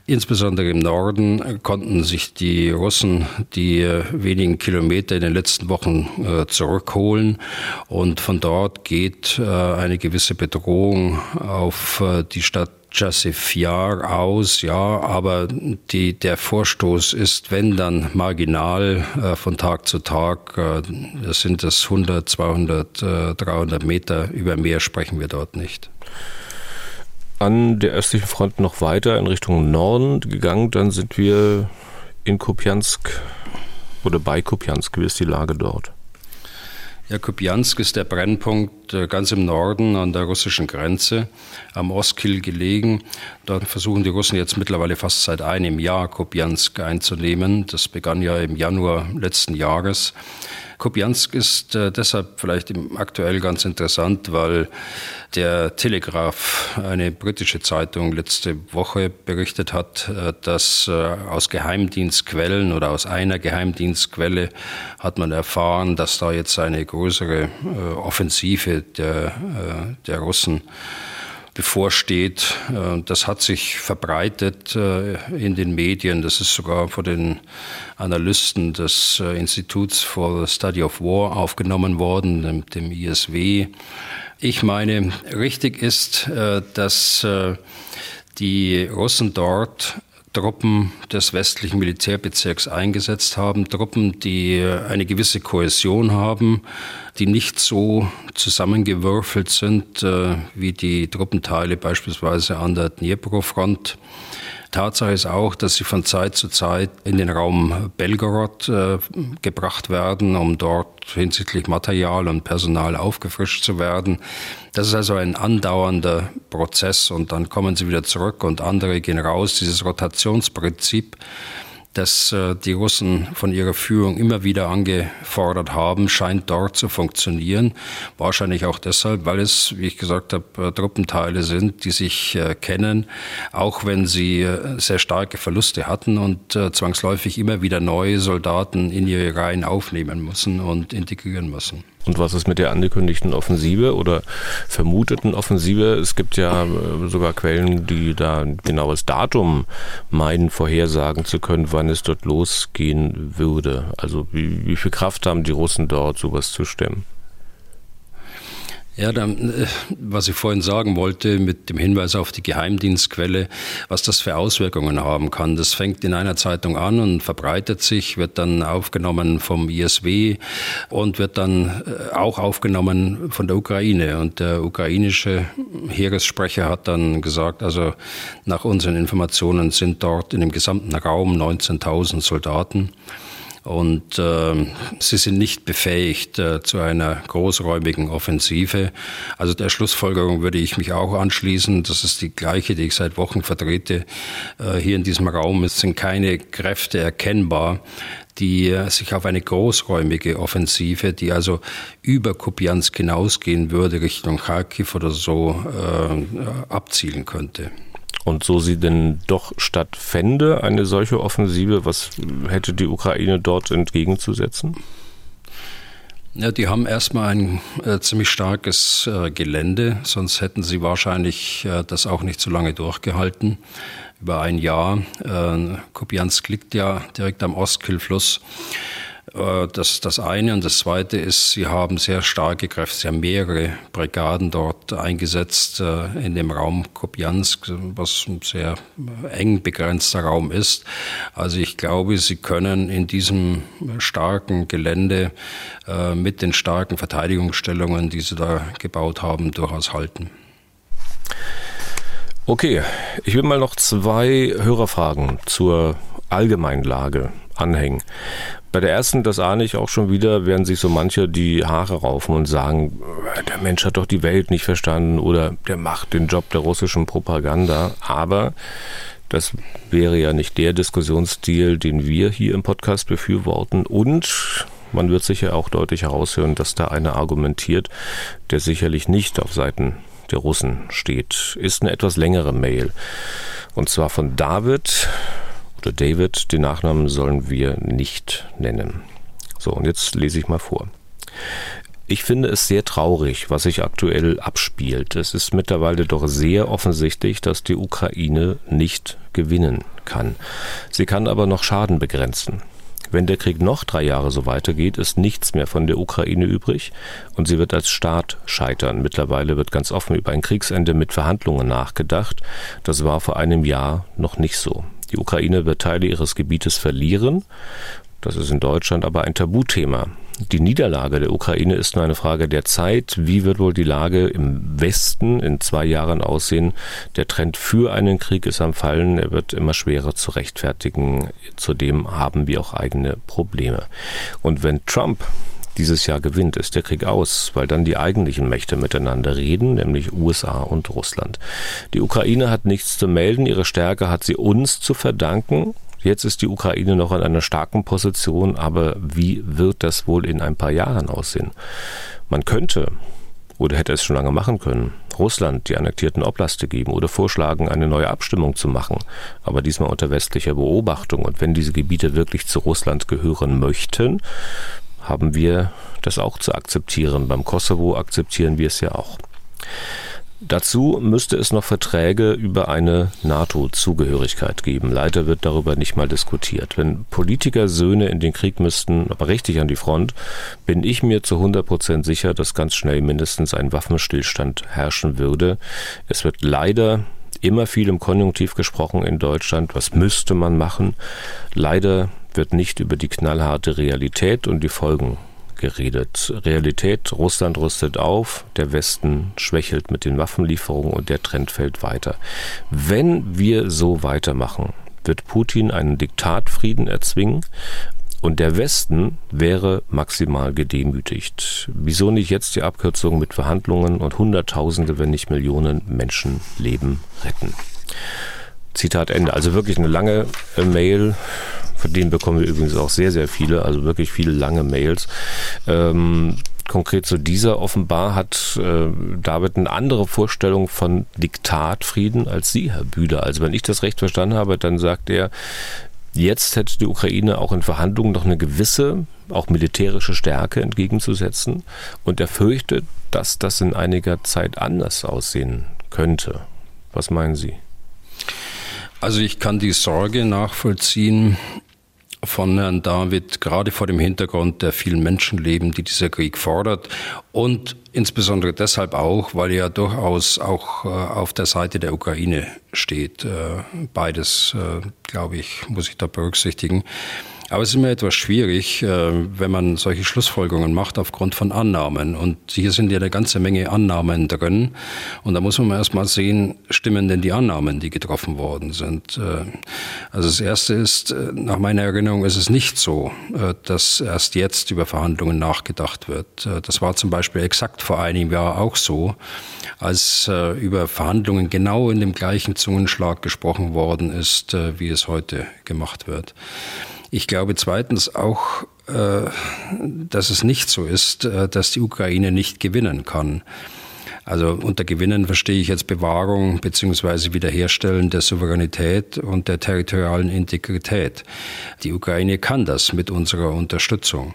Insbesondere im Norden konnten sich die Russen die äh, wenigen Kilometer in den letzten Wochen äh, zurückholen. Und von dort geht äh, eine gewisse Bedrohung auf äh, die Stadt Jassifiar aus, ja, aber die, der Vorstoß ist, wenn dann marginal äh, von Tag zu Tag. Äh, das sind es 100, 200, äh, 300 Meter. Über mehr sprechen wir dort nicht. An der östlichen Front noch weiter in Richtung Norden gegangen, dann sind wir in Kupiansk oder bei Kupiansk. Wie ist die Lage dort? Ja, ist der Brennpunkt äh, ganz im Norden an der russischen Grenze, am Oskil gelegen. Dort versuchen die Russen jetzt mittlerweile fast seit einem Jahr Kupiansk einzunehmen. Das begann ja im Januar letzten Jahres. Kupiansk ist äh, deshalb vielleicht aktuell ganz interessant, weil der Telegraph, eine britische Zeitung, letzte Woche berichtet hat, äh, dass äh, aus Geheimdienstquellen oder aus einer Geheimdienstquelle hat man erfahren, dass da jetzt eine größere äh, Offensive der, der Russen bevorsteht. Das hat sich verbreitet in den Medien. Das ist sogar von den Analysten des Instituts for the Study of War aufgenommen worden, dem ISW. Ich meine, richtig ist, äh, dass äh, die Russen dort Truppen des westlichen Militärbezirks eingesetzt haben, Truppen, die eine gewisse Kohäsion haben, die nicht so zusammengewürfelt sind äh, wie die Truppenteile beispielsweise an der Dnipro-Front. Tatsache ist auch, dass sie von Zeit zu Zeit in den Raum Belgorod äh, gebracht werden, um dort hinsichtlich Material und Personal aufgefrischt zu werden. Das ist also ein andauernder Prozess und dann kommen sie wieder zurück und andere gehen raus. Dieses Rotationsprinzip das äh, die Russen von ihrer Führung immer wieder angefordert haben, scheint dort zu funktionieren. Wahrscheinlich auch deshalb, weil es, wie ich gesagt habe, äh, Truppenteile sind, die sich äh, kennen, auch wenn sie sehr starke Verluste hatten und zwangsläufig immer wieder neue Soldaten in ihre Reihen aufnehmen müssen und integrieren müssen. Und was ist mit der angekündigten Offensive oder vermuteten Offensive? Es gibt ja äh, sogar Quellen, die da ein genaues Datum meinen, vorhersagen zu können, wann es dort losgehen würde. Also wie, wie viel Kraft haben die Russen dort, sowas zu stemmen? Ja, dann, äh, was ich vorhin sagen wollte mit dem Hinweis auf die Geheimdienstquelle, was das für Auswirkungen haben kann. Das fängt in einer Zeitung an und verbreitet sich, wird dann aufgenommen vom ISW und wird dann äh, auch aufgenommen von der Ukraine. Und der ukrainische Heeressprecher hat dann gesagt, also nach unseren Informationen sind dort in dem gesamten Raum 19.000 Soldaten. Und äh, sie sind nicht befähigt äh, zu einer großräumigen Offensive. Also der Schlussfolgerung würde ich mich auch anschließen. Das ist die gleiche, die ich seit Wochen vertrete. Äh, hier in diesem Raum es sind keine Kräfte erkennbar, die äh, sich auf eine großräumige Offensive, die also über Kupiansk hinausgehen würde, Richtung Kharkiv oder so, äh, abzielen könnte. Und so sie denn doch stattfände, eine solche Offensive, was hätte die Ukraine dort entgegenzusetzen? Ja, die haben erstmal ein äh, ziemlich starkes äh, Gelände, sonst hätten sie wahrscheinlich äh, das auch nicht so lange durchgehalten. Über ein Jahr. Äh, Kupiansk liegt ja direkt am Ostkillfluss. Äh, das, das eine. Und das zweite ist, sie haben sehr starke Kräfte, sie haben mehrere Brigaden dort eingesetzt äh, in dem Raum Kopiansk, was ein sehr eng begrenzter Raum ist. Also ich glaube, sie können in diesem starken Gelände äh, mit den starken Verteidigungsstellungen, die sie da gebaut haben, durchaus halten. Okay, ich will mal noch zwei Hörerfragen zur Allgemeinlage anhängen. Bei der ersten, das ahne ich auch schon wieder, werden sich so manche die Haare raufen und sagen, der Mensch hat doch die Welt nicht verstanden oder der macht den Job der russischen Propaganda. Aber das wäre ja nicht der Diskussionsstil, den wir hier im Podcast befürworten. Und man wird sicher auch deutlich heraushören, dass da einer argumentiert, der sicherlich nicht auf Seiten der Russen steht. Ist eine etwas längere Mail. Und zwar von David oder David, den Nachnamen sollen wir nicht nennen. So, und jetzt lese ich mal vor. Ich finde es sehr traurig, was sich aktuell abspielt. Es ist mittlerweile doch sehr offensichtlich, dass die Ukraine nicht gewinnen kann. Sie kann aber noch Schaden begrenzen. Wenn der Krieg noch drei Jahre so weitergeht, ist nichts mehr von der Ukraine übrig und sie wird als Staat scheitern. Mittlerweile wird ganz offen über ein Kriegsende mit Verhandlungen nachgedacht. Das war vor einem Jahr noch nicht so. Die Ukraine wird Teile ihres Gebietes verlieren. Das ist in Deutschland aber ein Tabuthema. Die Niederlage der Ukraine ist nur eine Frage der Zeit. Wie wird wohl die Lage im Westen in zwei Jahren aussehen? Der Trend für einen Krieg ist am Fallen. Er wird immer schwerer zu rechtfertigen. Zudem haben wir auch eigene Probleme. Und wenn Trump dieses Jahr gewinnt, ist der Krieg aus, weil dann die eigentlichen Mächte miteinander reden, nämlich USA und Russland. Die Ukraine hat nichts zu melden, ihre Stärke hat sie uns zu verdanken. Jetzt ist die Ukraine noch in einer starken Position, aber wie wird das wohl in ein paar Jahren aussehen? Man könnte oder hätte es schon lange machen können, Russland die annektierten Oblaste geben oder vorschlagen, eine neue Abstimmung zu machen, aber diesmal unter westlicher Beobachtung. Und wenn diese Gebiete wirklich zu Russland gehören möchten, haben wir das auch zu akzeptieren. Beim Kosovo akzeptieren wir es ja auch. Dazu müsste es noch Verträge über eine NATO-Zugehörigkeit geben. Leider wird darüber nicht mal diskutiert. Wenn Politiker Söhne in den Krieg müssten, aber richtig an die Front, bin ich mir zu 100 Prozent sicher, dass ganz schnell mindestens ein Waffenstillstand herrschen würde. Es wird leider immer viel im Konjunktiv gesprochen in Deutschland. Was müsste man machen? Leider wird nicht über die knallharte Realität und die Folgen geredet. Realität, Russland rüstet auf, der Westen schwächelt mit den Waffenlieferungen und der Trend fällt weiter. Wenn wir so weitermachen, wird Putin einen Diktatfrieden erzwingen und der Westen wäre maximal gedemütigt. Wieso nicht jetzt die Abkürzung mit Verhandlungen und Hunderttausende, wenn nicht Millionen Menschenleben retten? Zitat Ende. Also wirklich eine lange äh, Mail. Von denen bekommen wir übrigens auch sehr, sehr viele, also wirklich viele lange Mails. Ähm, konkret zu dieser offenbar hat äh, David eine andere Vorstellung von Diktatfrieden als Sie, Herr Büder. Also wenn ich das recht verstanden habe, dann sagt er, jetzt hätte die Ukraine auch in Verhandlungen noch eine gewisse, auch militärische Stärke entgegenzusetzen und er fürchtet, dass das in einiger Zeit anders aussehen könnte. Was meinen Sie? Also ich kann die Sorge nachvollziehen von Herrn David, gerade vor dem Hintergrund der vielen Menschenleben, die dieser Krieg fordert und insbesondere deshalb auch, weil er durchaus auch äh, auf der Seite der Ukraine steht. Äh, beides, äh, glaube ich, muss ich da berücksichtigen. Aber es ist immer etwas schwierig, äh, wenn man solche Schlussfolgerungen macht aufgrund von Annahmen. Und hier sind ja eine ganze Menge Annahmen drin. Und da muss man erst mal sehen, stimmen denn die Annahmen, die getroffen worden sind. Äh, also das Erste ist, äh, nach meiner Erinnerung ist es nicht so, dass erst jetzt über Verhandlungen nachgedacht wird. Das war zum Beispiel exakt vor einem Jahr auch so, als über Verhandlungen genau in dem gleichen Zungenschlag gesprochen worden ist, wie es heute gemacht wird. Ich glaube zweitens auch, äh, dass es nicht so ist, äh, dass die Ukraine nicht gewinnen kann. Also unter Gewinnen verstehe ich jetzt Bewahrung beziehungsweise Wiederherstellen der Souveränität und der territorialen Integrität. Die Ukraine kann das mit unserer Unterstützung.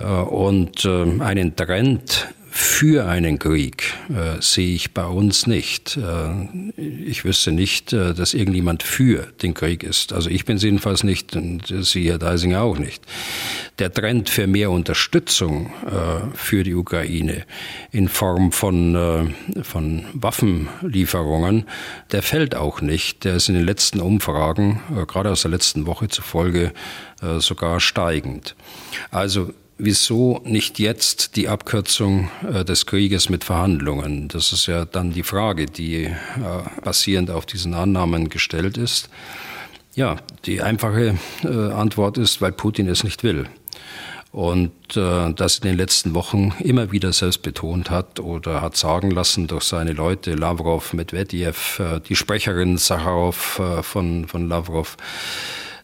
Äh, und einen Trend für einen Krieg äh, sehe ich bei uns nicht. Äh, ich wüsste nicht, äh, dass irgendjemand für den Krieg ist. Also ich bin es jedenfalls nicht und Sie, Herr Deisinger, auch nicht. Der Trend für mehr Unterstützung äh, für die Ukraine in Form von, äh, von Waffenlieferungen, der fällt auch nicht. Der ist in den letzten Umfragen, äh, gerade aus der letzten Woche zufolge, sogar steigend. Also wieso nicht jetzt die Abkürzung äh, des Krieges mit Verhandlungen? Das ist ja dann die Frage, die äh, basierend auf diesen Annahmen gestellt ist. Ja, die einfache äh, Antwort ist, weil Putin es nicht will. Und äh, das in den letzten Wochen immer wieder selbst betont hat oder hat sagen lassen durch seine Leute, Lavrov, Medvedev, äh, die Sprecherin Sacharow äh, von, von Lavrov,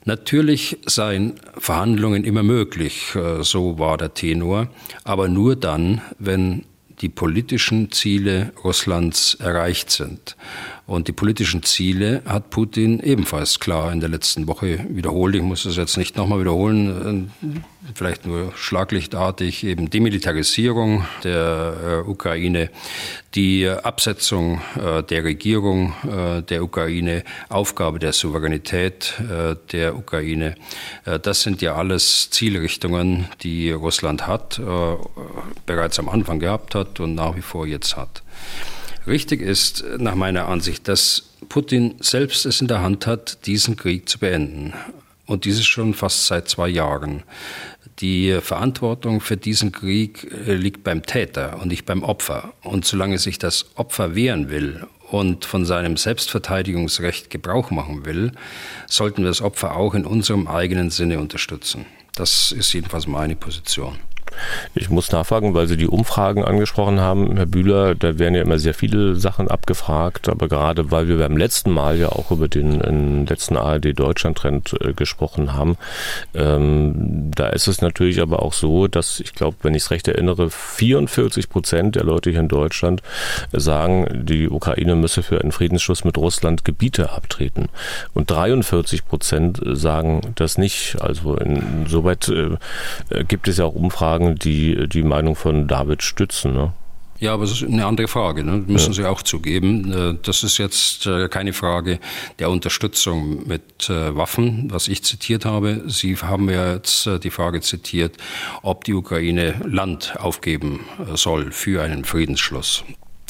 Natürlich seien Verhandlungen immer möglich, äh, so war der Tenor, aber nur dann, wenn die politischen Ziele Russlands erreicht sind. Und die politischen Ziele hat Putin ebenfalls klar in der letzten Woche wiederholt. Ich muss das jetzt nicht nochmal wiederholen, äh, vielleicht nur schlaglichtartig, eben Demilitarisierung der äh, Ukraine, die Absetzung äh, der Regierung der Ukraine, Aufgabe der Souveränität der Ukraine. Das sind ja alles Zielrichtungen, die Russland hat, bereits am Anfang gehabt hat und nach wie vor jetzt hat. Richtig ist nach meiner Ansicht, dass Putin selbst es in der Hand hat, diesen Krieg zu beenden. Und dieses schon fast seit zwei Jahren. Die Verantwortung für diesen Krieg äh, liegt beim Täter und nicht beim Opfer. Und solange sich das Opfer wehren will und von seinem Selbstverteidigungsrecht Gebrauch machen will, sollten wir das Opfer auch in unserem eigenen Sinne unterstützen. Das ist jedenfalls meine Position. Ich muss nachfragen, weil Sie die Umfragen angesprochen haben, Herr Bühler, da werden ja immer sehr viele Sachen abgefragt, aber gerade weil wir beim letzten Mal ja auch über den letzten ARD-Deutschland-Trend äh, gesprochen haben, ähm, da ist es natürlich aber auch so, dass ich glaube, wenn ich es recht erinnere, 44 Prozent der Leute hier in Deutschland sagen, die Ukraine müsse für einen Friedensschluss mit Russland Gebiete abtreten. Und 43 Prozent sagen das nicht. Also insoweit äh, gibt es ja auch Umfragen, die die Meinung von David stützen. Ne? Ja, aber das ist eine andere Frage, ne? müssen ja. Sie auch zugeben. Äh, das ist jetzt äh, keine Frage der Unterstützung mit äh, Waffen, was ich zitiert habe. Sie haben ja jetzt die Frage zitiert, ob die Ukraine Land aufgeben soll für einen Friedensschluss.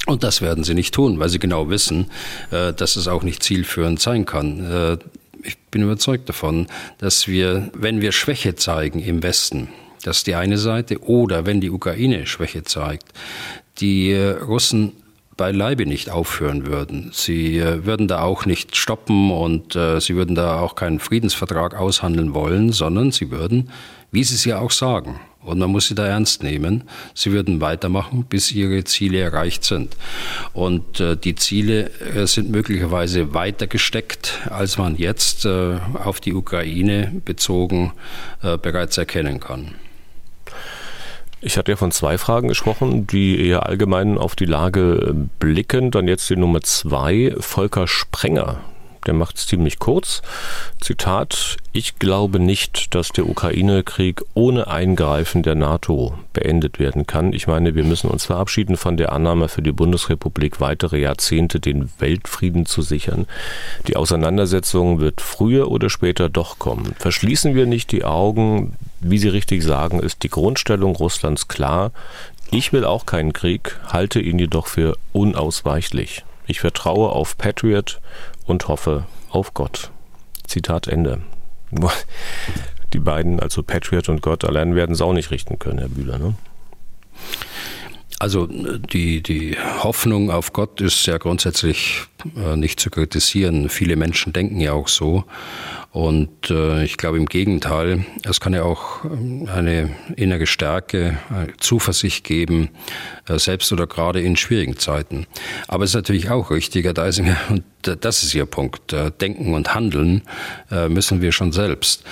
Und das werden sie nicht tun, weil sie genau wissen, dass es auch nicht zielführend sein kann. Ich bin überzeugt davon, dass wir, wenn wir Schwäche zeigen im Westen, das ist die eine Seite. Oder wenn die Ukraine Schwäche zeigt, die Russen beileibe nicht aufhören würden. Sie äh, würden da auch nicht stoppen und äh, sie würden da auch keinen Friedensvertrag aushandeln wollen, sondern sie würden, wie sie es ja auch sagen, und man muss sie da ernst nehmen, sie würden weitermachen, bis ihre Ziele erreicht sind. Und äh, die Ziele äh, sind möglicherweise weiter gesteckt, als man jetzt äh, auf die Ukraine bezogen äh, bereits erkennen kann. Ich hatte ja von zwei Fragen gesprochen, die eher allgemein auf die Lage blicken. Dann jetzt die Nummer zwei, Volker Sprenger. Der macht es ziemlich kurz. Zitat, ich glaube nicht, dass der Ukraine-Krieg ohne Eingreifen der NATO beendet werden kann. Ich meine, wir müssen uns verabschieden von der Annahme für die Bundesrepublik weitere Jahrzehnte den Weltfrieden zu sichern. Die Auseinandersetzung wird früher oder später doch kommen. Verschließen wir nicht die Augen. Wie Sie richtig sagen, ist die Grundstellung Russlands klar. Ich will auch keinen Krieg, halte ihn jedoch für unausweichlich. Ich vertraue auf Patriot und hoffe auf Gott. Zitat Ende. Die beiden, also Patriot und Gott, allein werden es auch nicht richten können, Herr Bühler. Ne? Also die, die Hoffnung auf Gott ist ja grundsätzlich äh, nicht zu kritisieren. Viele Menschen denken ja auch so. Und äh, ich glaube im Gegenteil, es kann ja auch ähm, eine innere Stärke, eine Zuversicht geben, äh, selbst oder gerade in schwierigen Zeiten. Aber es ist natürlich auch richtig, Herr Deisinger, und das ist Ihr Punkt, äh, Denken und Handeln äh, müssen wir schon selbst.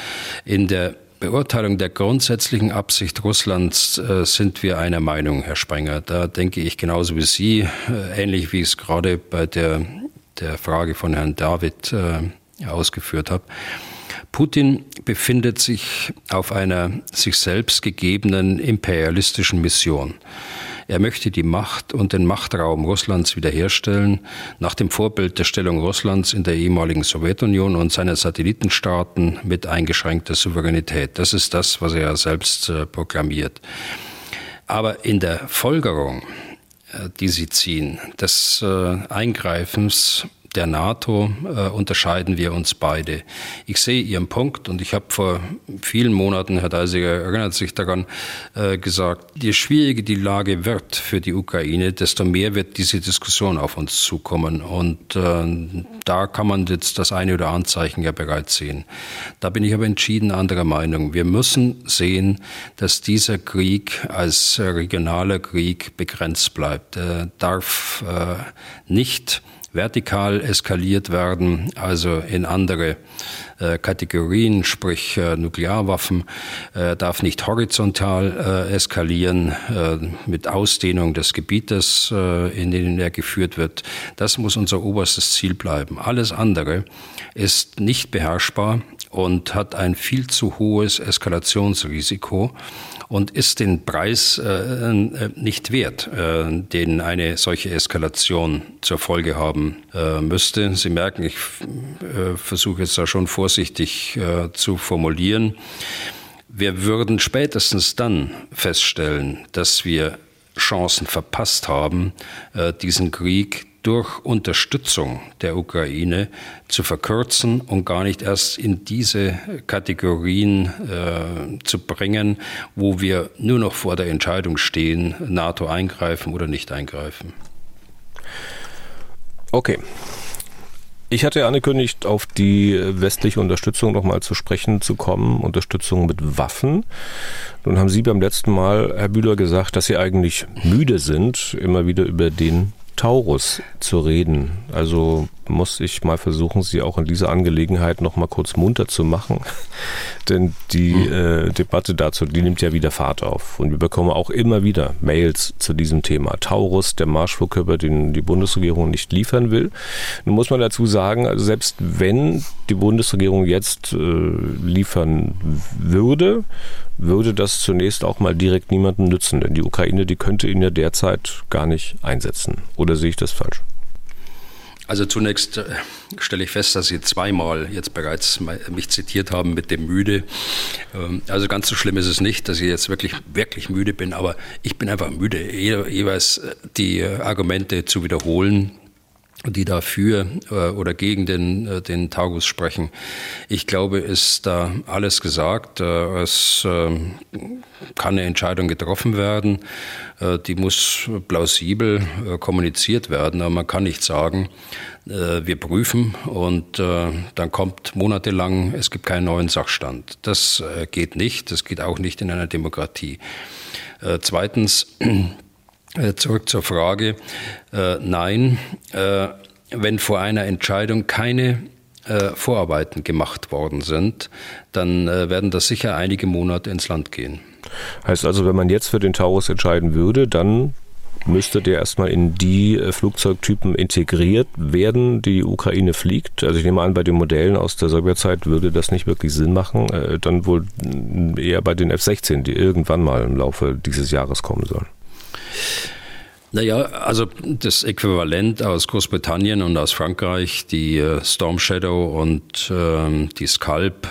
In der Beurteilung der grundsätzlichen Absicht Russlands äh, sind wir einer Meinung, Herr Sprenger. Da denke ich genauso wie Sie, äh, ähnlich wie es gerade bei der, der Frage von Herrn David äh, ausgeführt habe. Putin befindet sich auf einer sich selbst gegebenen imperialistischen Mission. Er möchte die Macht und den Machtraum Russlands wiederherstellen, nach dem Vorbild der Stellung Russlands in der ehemaligen Sowjetunion und seiner Satellitenstaaten mit eingeschränkter Souveränität. Das ist das, was er selbst äh, proklamiert. Aber in der Folgerung, äh, die sie ziehen, des äh, Eingreifens der NATO äh, unterscheiden wir uns beide. Ich sehe Ihren Punkt und ich habe vor vielen Monaten, Herr Deisiger erinnert sich daran, äh, gesagt, je schwieriger die Lage wird für die Ukraine, desto mehr wird diese Diskussion auf uns zukommen. Und äh, da kann man jetzt das eine oder andere Zeichen ja bereits sehen. Da bin ich aber entschieden anderer Meinung. Wir müssen sehen, dass dieser Krieg als regionaler Krieg begrenzt bleibt. Er darf äh, nicht vertikal eskaliert werden, also in andere äh, Kategorien, sprich äh, Nuklearwaffen, äh, darf nicht horizontal eskalieren mit Ausdehnung des Gebietes, in dem er geführt wird. Das muss unser oberstes Ziel bleiben. Alles andere ist nicht beherrschbar und hat ein viel zu hohes Eskalationsrisiko und ist den Preis äh, äh, nicht wert, äh, den eine solche Eskalation zur Folge haben äh, müsste. Sie merken, ich äh, versuche jetzt da schon vorsichtig äh, zu formulieren. Wir würden spätestens dann feststellen, dass wir Chancen verpasst haben, diesen Krieg durch Unterstützung der Ukraine zu verkürzen und gar nicht erst in diese Kategorien äh, zu bringen, wo wir nur noch vor der Entscheidung stehen, NATO eingreifen oder nicht eingreifen. Okay. Ich hatte angekündigt, auf die westliche Unterstützung nochmal zu sprechen zu kommen, Unterstützung mit Waffen. Nun haben Sie beim letzten Mal, Herr Bühler, gesagt, dass Sie eigentlich müde sind, immer wieder über den Taurus zu reden. Also muss ich mal versuchen, Sie auch in dieser Angelegenheit noch mal kurz munter zu machen. Denn die hm. äh, Debatte dazu, die nimmt ja wieder Fahrt auf. Und wir bekommen auch immer wieder Mails zu diesem Thema. Taurus, der Marschflugkörper, den die Bundesregierung nicht liefern will. Nun muss man dazu sagen, also selbst wenn die Bundesregierung jetzt äh, liefern würde, würde das zunächst auch mal direkt niemandem nützen. Denn die Ukraine, die könnte ihn ja derzeit gar nicht einsetzen. Oder sehe ich das falsch? Also zunächst äh, stelle ich fest, dass Sie zweimal jetzt bereits mich zitiert haben mit dem müde. Ähm, also ganz so schlimm ist es nicht, dass ich jetzt wirklich, wirklich müde bin, aber ich bin einfach müde, jeweils äh, die äh, Argumente zu wiederholen die dafür äh, oder gegen den, äh, den Tagus sprechen. Ich glaube, ist da alles gesagt. Äh, es äh, kann eine Entscheidung getroffen werden. Äh, die muss plausibel äh, kommuniziert werden. Aber man kann nicht sagen, wir prüfen und dann kommt monatelang, es gibt keinen neuen Sachstand. Das geht nicht. Das geht auch nicht in einer Demokratie. Zweitens, zurück zur Frage. Äh, nein, äh, wenn vor einer Entscheidung keine äh, Vorarbeiten gemacht worden sind, dann äh, werden das sicher einige Monate ins Land gehen. Heißt also, wenn man jetzt für den Taurus entscheiden würde, dann müsste der erstmal in die äh, Flugzeugtypen integriert werden, die die Ukraine fliegt. Also ich nehme an, bei den Modellen aus der Sowjetzeit würde das nicht wirklich Sinn machen. Dann wohl eher bei den F-16, die irgendwann mal im Laufe dieses Jahres kommen sollen. Naja, also das Äquivalent aus Großbritannien und aus Frankreich, die äh, Storm Shadow und ähm, die Scalp,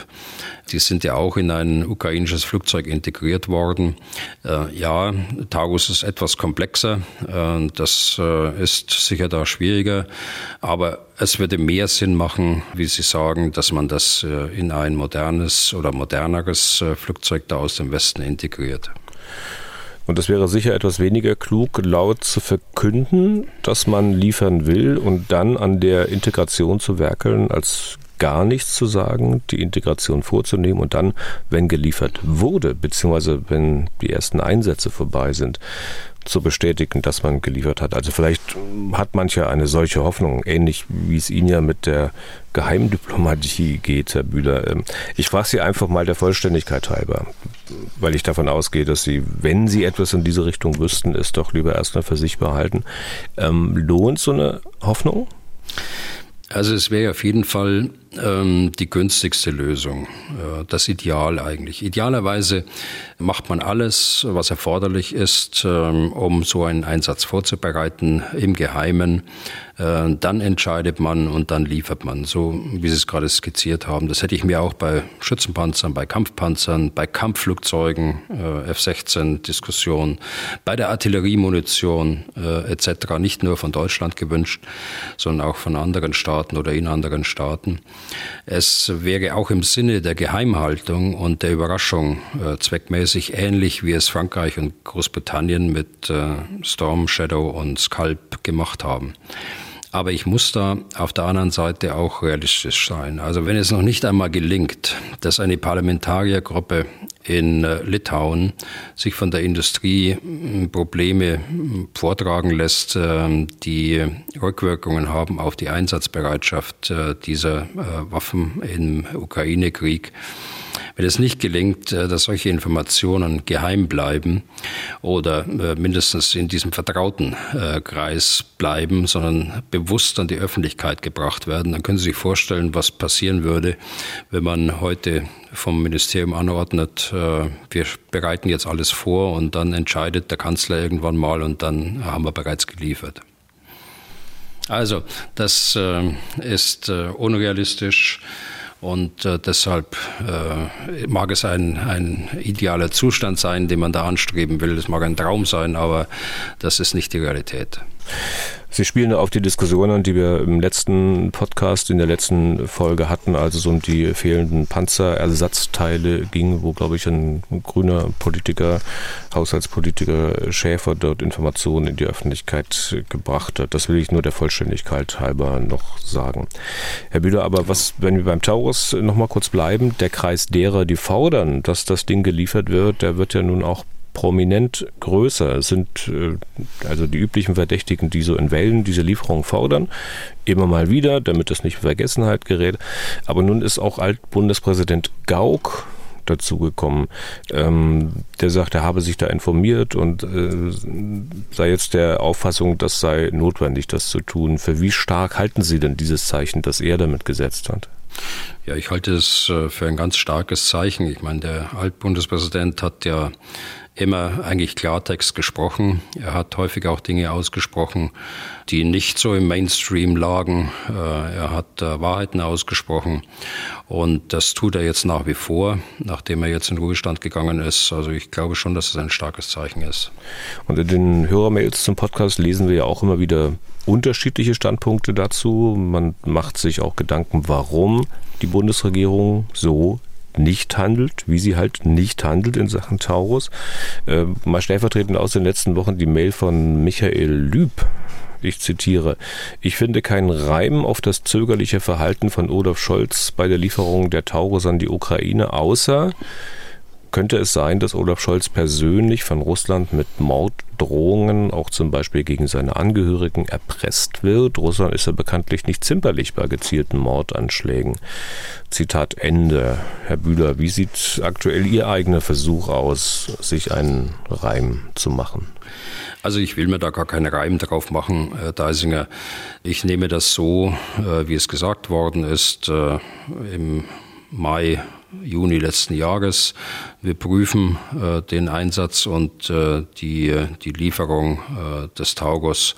die sind ja auch in ein ukrainisches Flugzeug integriert worden. Äh, ja, Taurus ist etwas komplexer, äh, das äh, ist sicher da schwieriger, aber es würde mehr Sinn machen, wie Sie sagen, dass man das äh, in ein modernes oder moderneres äh, Flugzeug da aus dem Westen integriert. Und es wäre sicher etwas weniger klug, laut zu verkünden, dass man liefern will und dann an der Integration zu werkeln, als gar nichts zu sagen, die Integration vorzunehmen und dann, wenn geliefert wurde, beziehungsweise wenn die ersten Einsätze vorbei sind, zu bestätigen, dass man geliefert hat. Also vielleicht hat mancher eine solche Hoffnung, ähnlich wie es Ihnen ja mit der Geheimdiplomatie geht, Herr Bühler. Ähm, ich frage Sie einfach mal der Vollständigkeit halber, weil ich davon ausgehe, dass Sie, wenn Sie etwas in diese Richtung wüssten, es doch lieber erstmal für sich behalten. Ähm, lohnt so eine Hoffnung? Also es wäre auf jeden Fall ähm, die günstigste Lösung, äh, das Ideal eigentlich. Idealerweise macht man alles, was erforderlich ist, ähm, um so einen Einsatz vorzubereiten im Geheimen. Äh, dann entscheidet man und dann liefert man, so wie Sie es gerade skizziert haben. Das hätte ich mir auch bei Schützenpanzern, bei Kampfpanzern, bei Kampfflugzeugen, äh, F-16-Diskussion, bei der Artilleriemunition äh, etc. nicht nur von Deutschland gewünscht, sondern auch von anderen Staaten oder in anderen Staaten. Es wäre auch im Sinne der Geheimhaltung und der Überraschung zweckmäßig ähnlich, wie es Frankreich und Großbritannien mit Storm, Shadow und Scalp gemacht haben. Aber ich muss da auf der anderen Seite auch realistisch sein. Also wenn es noch nicht einmal gelingt, dass eine Parlamentariergruppe in äh, Litauen sich von der Industrie Probleme vortragen lässt, ähm, die Rückwirkungen haben auf die Einsatzbereitschaft äh, dieser äh, Waffen im Ukraine-Krieg, wenn es nicht gelingt, äh, dass solche Informationen geheim bleiben oder äh, mindestens in diesem vertrauten äh, Kreis bleiben, sondern bewusst an die Öffentlichkeit gebracht werden, dann können Sie sich vorstellen, was passieren würde, wenn man heute vom Ministerium anordnet, wir bereiten jetzt alles vor und dann entscheidet der Kanzler irgendwann mal und dann haben wir bereits geliefert. Also, das ist unrealistisch. Und äh, deshalb äh, mag es ein, ein idealer Zustand sein, den man da anstreben will. Es mag ein Traum sein, aber das ist nicht die Realität. Sie spielen auf die Diskussionen, die wir im letzten Podcast, in der letzten Folge hatten, als es um die fehlenden Panzerersatzteile ging, wo, glaube ich, ein grüner Politiker, Haushaltspolitiker Schäfer dort Informationen in die Öffentlichkeit gebracht hat. Das will ich nur der Vollständigkeit halber noch sagen. Herr Bühler, aber was, wenn wir beim Taurus nochmal kurz bleiben, der Kreis derer, die fordern, dass das Ding geliefert wird, der wird ja nun auch prominent größer sind äh, also die üblichen Verdächtigen, die so in Wellen diese Lieferung fordern, immer mal wieder, damit es nicht in Vergessenheit gerät. Aber nun ist auch Altbundespräsident Gauck dazugekommen. Ähm, der sagt, er habe sich da informiert und äh, sei jetzt der Auffassung, das sei notwendig, das zu tun. Für wie stark halten Sie denn dieses Zeichen, das er damit gesetzt hat? Ja, ich halte es äh, für ein ganz starkes Zeichen. Ich meine, der Altbundespräsident hat ja immer eigentlich Klartext gesprochen. Er hat häufig auch Dinge ausgesprochen, die nicht so im Mainstream lagen. Äh, er hat äh, Wahrheiten ausgesprochen und das tut er jetzt nach wie vor, nachdem er jetzt in Ruhestand gegangen ist. Also ich glaube schon, dass es ein starkes Zeichen ist. Und in den Hörermails zum Podcast lesen wir ja auch immer wieder unterschiedliche Standpunkte dazu. Man macht sich auch Gedanken, warum die Bundesregierung so nicht handelt, wie sie halt nicht handelt in Sachen Taurus. Äh, mal stellvertretend aus den letzten Wochen die Mail von Michael Lüb. Ich zitiere, ich finde keinen Reim auf das zögerliche Verhalten von Olaf Scholz bei der Lieferung der Taurus an die Ukraine, außer könnte es sein, dass Olaf Scholz persönlich von Russland mit Morddrohungen, auch zum Beispiel gegen seine Angehörigen, erpresst wird? Russland ist ja bekanntlich nicht zimperlich bei gezielten Mordanschlägen. Zitat Ende. Herr Bühler, wie sieht aktuell Ihr eigener Versuch aus, sich einen Reim zu machen? Also ich will mir da gar keinen Reim drauf machen, Herr Deisinger. Ich nehme das so, äh, wie es gesagt worden ist, äh, im Mai Juni letzten Jahres. Wir prüfen äh, den Einsatz und äh, die, die Lieferung äh, des Taugos.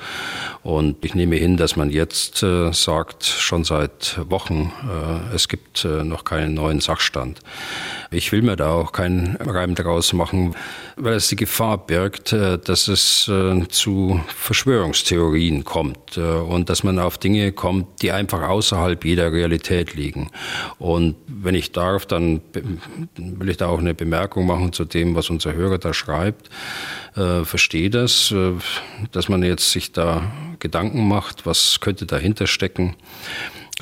Und ich nehme hin, dass man jetzt äh, sagt, schon seit Wochen, äh, es gibt äh, noch keinen neuen Sachstand. Ich will mir da auch keinen Reim daraus machen, weil es die Gefahr birgt, dass es zu Verschwörungstheorien kommt und dass man auf Dinge kommt, die einfach außerhalb jeder Realität liegen. Und wenn ich darf, dann will ich da auch eine Bemerkung machen zu dem, was unser Hörer da schreibt. Äh, verstehe das, äh, dass man jetzt sich da Gedanken macht, was könnte dahinter stecken.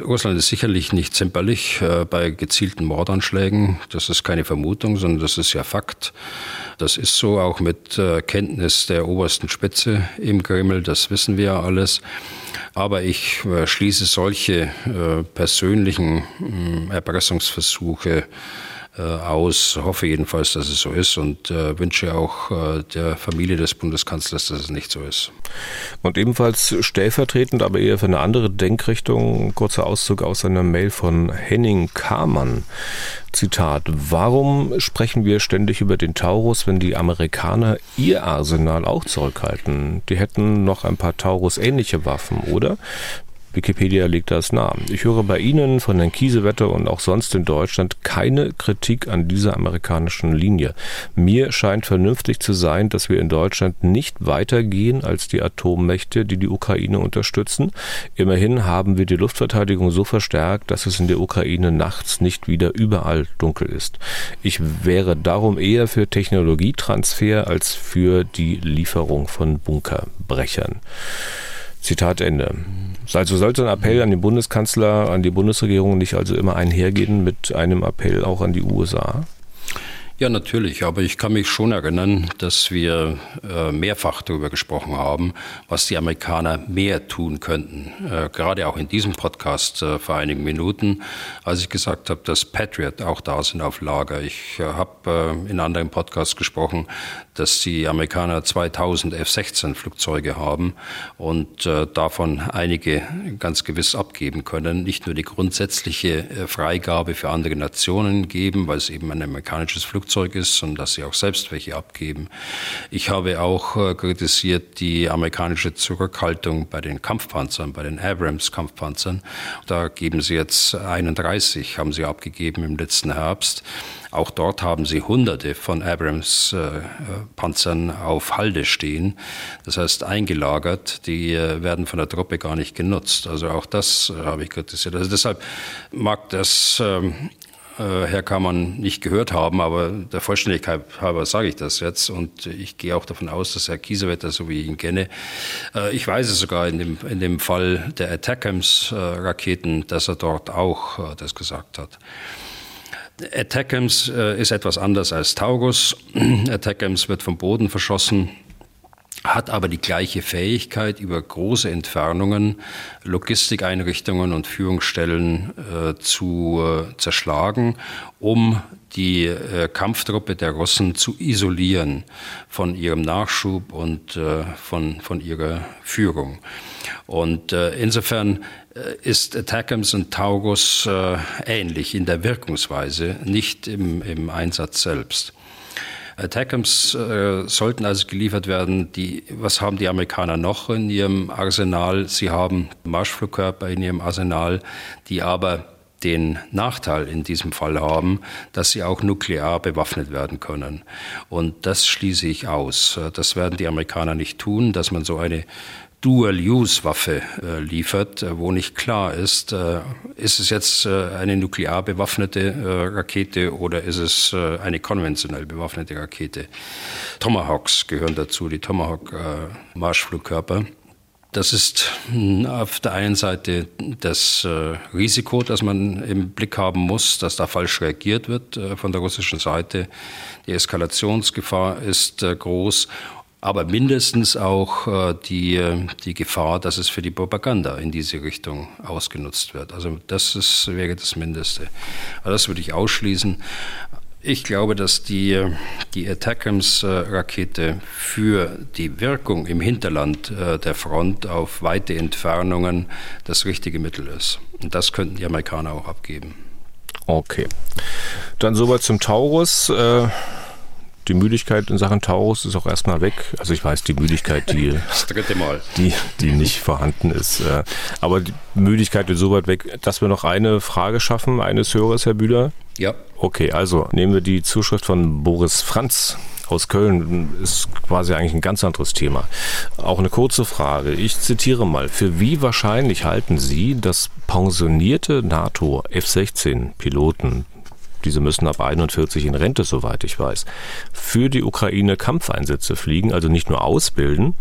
Russland ist sicherlich nicht zimperlich äh, bei gezielten Mordanschlägen. Das ist keine Vermutung, sondern das ist ja Fakt. Das ist so auch mit äh, Kenntnis der obersten Spitze im Kreml. Das wissen wir ja alles. Aber ich äh, schließe solche äh, persönlichen äh, Erpressungsversuche aus. Hoffe jedenfalls, dass es so ist und äh, wünsche auch äh, der Familie des Bundeskanzlers, dass es nicht so ist. Und ebenfalls stellvertretend, aber eher für eine andere Denkrichtung, kurzer Auszug aus einer Mail von Henning Kamann. Zitat, warum sprechen wir ständig über den Taurus, wenn die Amerikaner ihr Arsenal auch zurückhalten? Die hätten noch ein paar Taurus-ähnliche Waffen, oder? Wikipedia legt das nahe. Ich höre bei Ihnen von Herrn Kiesewetter und auch sonst in Deutschland keine Kritik an dieser amerikanischen Linie. Mir scheint vernünftig zu sein, dass wir in Deutschland nicht weitergehen als die Atommächte, die die Ukraine unterstützen. Immerhin haben wir die Luftverteidigung so verstärkt, dass es in der Ukraine nachts nicht wieder überall dunkel ist. Ich wäre darum eher für Technologietransfer als für die Lieferung von Bunkerbrechern. Zitat Ende. Also sollte ein Appell an den Bundeskanzler, an die Bundesregierung nicht also immer einhergehen mit einem Appell auch an die USA? Ja, natürlich, aber ich kann mich schon erinnern, dass wir äh, mehrfach darüber gesprochen haben, was die Amerikaner mehr tun könnten. Äh, gerade auch in diesem Podcast äh, vor einigen Minuten, als ich gesagt habe, dass Patriot auch da sind auf Lager. Ich habe in anderen Podcasts gesprochen, dass die Amerikaner 2000 F-16 Flugzeuge haben und äh, davon einige ganz gewiss abgeben können. Nicht nur die grundsätzliche Freigabe für andere Nationen geben, weil es eben ein amerikanisches Flugzeug ist, sondern dass sie auch selbst welche abgeben. Ich habe auch äh, kritisiert die amerikanische Zurückhaltung bei den Kampfpanzern, bei den Abrams-Kampfpanzern. Da geben sie jetzt 31, haben sie abgegeben im letzten Herbst. Auch dort haben sie Hunderte von Abrams-Panzern auf Halde stehen. Das heißt eingelagert. Die äh, werden von der Truppe gar nicht genutzt. Also auch das äh, habe ich kritisiert. Also deshalb mag das ähm, äh, Herr Kammern nicht gehört haben, aber der Vollständigkeit halber sage ich das jetzt und ich gehe auch davon aus, dass Herr Kiesewetter, so wie ich ihn kenne, ich weiß es sogar in dem, in dem Fall der Attackams-Raketen, dass er dort auch das gesagt hat. Attackams äh, ist etwas anders als Taurus. Attackams wird vom Boden verschossen, hat aber die gleiche Fähigkeit, über große Entfernungen Logistikeinrichtungen und Führungsstellen äh, zu äh, zerschlagen, um die Kampftruppe der Russen zu isolieren von ihrem Nachschub und von, von ihrer Führung. Und äh, insofern äh, ist Attackams und Taurus äh, ähnlich in der Wirkungsweise, nicht im, im Einsatz selbst. Attackams äh, sollten also geliefert werden. Die, was haben die Amerikaner noch in ihrem Arsenal? Sie haben Marschflugkörper in ihrem Arsenal, die aber den Nachteil in diesem Fall haben, dass sie auch nuklear bewaffnet werden können. Und das schließe ich aus. Das werden die Amerikaner nicht tun, dass man so eine Dual-Use-Waffe äh, liefert, äh, wo nicht klar ist, äh, ist es jetzt eine nuklear bewaffnete Rakete oder ist es eine konventionell bewaffnete Rakete. Tomahawks gehören dazu, die Tomahawk-Marschflugkörper. Das ist hm, auf der einen Seite das Risiko, das man im Blick haben muss, dass da falsch reagiert wird von der russischen Seite. Die Eskalationsgefahr ist groß aber mindestens auch äh, die, die Gefahr, dass es für die Propaganda in diese Richtung ausgenutzt wird. Also das ist, wäre das Mindeste. Aber das würde ich ausschließen. Ich glaube, dass die, die Attackams-Rakete für die Wirkung im Hinterland äh, der Front auf weite Entfernungen das richtige Mittel ist. Und das könnten die Amerikaner auch abgeben. Okay. Dann soweit zum Taurus. Äh die Müdigkeit in Sachen Taurus ist auch erstmal weg. Also ich weiß, die Müdigkeit, die, die, die nicht vorhanden ist. Äh, aber die Müdigkeit ist so weit weg, dass wir noch eine Frage schaffen, eines Hörers, Herr Bühler. Ja. Okay, also nehmen wir die Zuschrift von Boris Franz aus Köln. Ist quasi eigentlich ein ganz anderes Thema. Auch eine kurze Frage. Ich zitiere mal. Für wie wahrscheinlich halten Sie, dass pensionierte NATO F-16-Piloten diese müssen ab 41 in Rente, soweit ich weiß, für die Ukraine Kampfeinsätze fliegen, also nicht nur ausbilden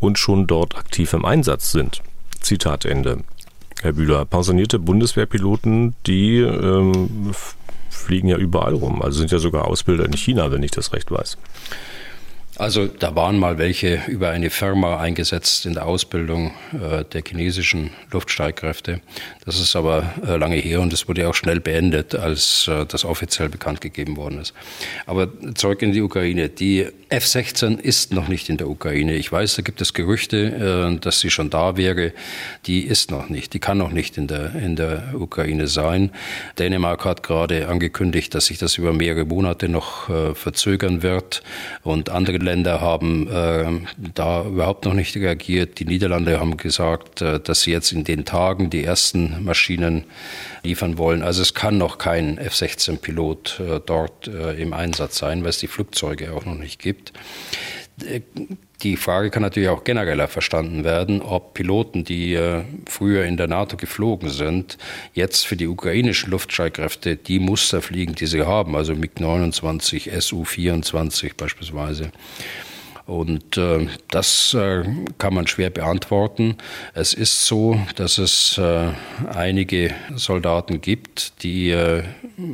und schon dort aktiv im Einsatz sind. Zitat Ende. Herr Bühler, pensionierte Bundeswehrpiloten, die ähm, fliegen ja überall rum, also sind ja sogar Ausbilder in China, wenn ich das recht weiß. Also da waren mal welche über eine Firma eingesetzt in der Ausbildung äh, der chinesischen Luftstreitkräfte. Das ist aber äh, lange her und es wurde auch schnell beendet, als äh, das offiziell bekannt gegeben worden ist. Aber zurück in die Ukraine. Die F-16 ist noch nicht in der Ukraine. Ich weiß, da gibt es Gerüchte, äh, dass sie schon da wäre. Die ist noch nicht. Die kann noch nicht in der, in der Ukraine sein. Dänemark hat gerade angekündigt, dass sich das über mehrere Monate noch äh, verzögern wird und andere Länder haben äh, da überhaupt noch nicht reagiert. Die Niederlande haben gesagt, dass sie jetzt in den Tagen die ersten Maschinen liefern wollen. Also es kann noch kein F-16-Pilot äh, dort im Einsatz sein, weil es die Flugzeuge auch noch nicht gibt. Äh, die Frage kann natürlich auch genereller verstanden werden, ob Piloten, die äh, früher in der NATO geflogen sind, jetzt für die ukrainischen Luftstreitkräfte die Muster fliegen, die sie haben, also MiG-29, Su-24 beispielsweise. Und äh, das äh, kann man schwer beantworten. Es ist so, dass es äh, einige Soldaten gibt, die äh,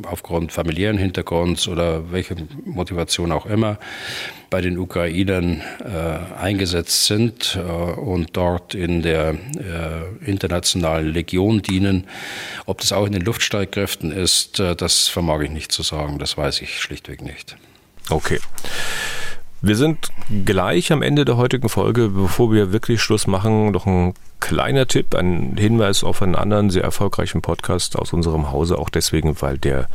aufgrund familiären Hintergrunds oder welcher Motivation auch immer bei den Ukrainern äh, eingesetzt sind äh, und dort in der äh, internationalen Legion dienen. Ob das auch in den Luftstreitkräften ist, äh, das vermag ich nicht zu sagen. Das weiß ich schlichtweg nicht. Okay. Wir sind gleich am Ende der heutigen Folge. Bevor wir wirklich Schluss machen, noch ein kleiner Tipp, ein Hinweis auf einen anderen sehr erfolgreichen Podcast aus unserem Hause, auch deswegen, weil der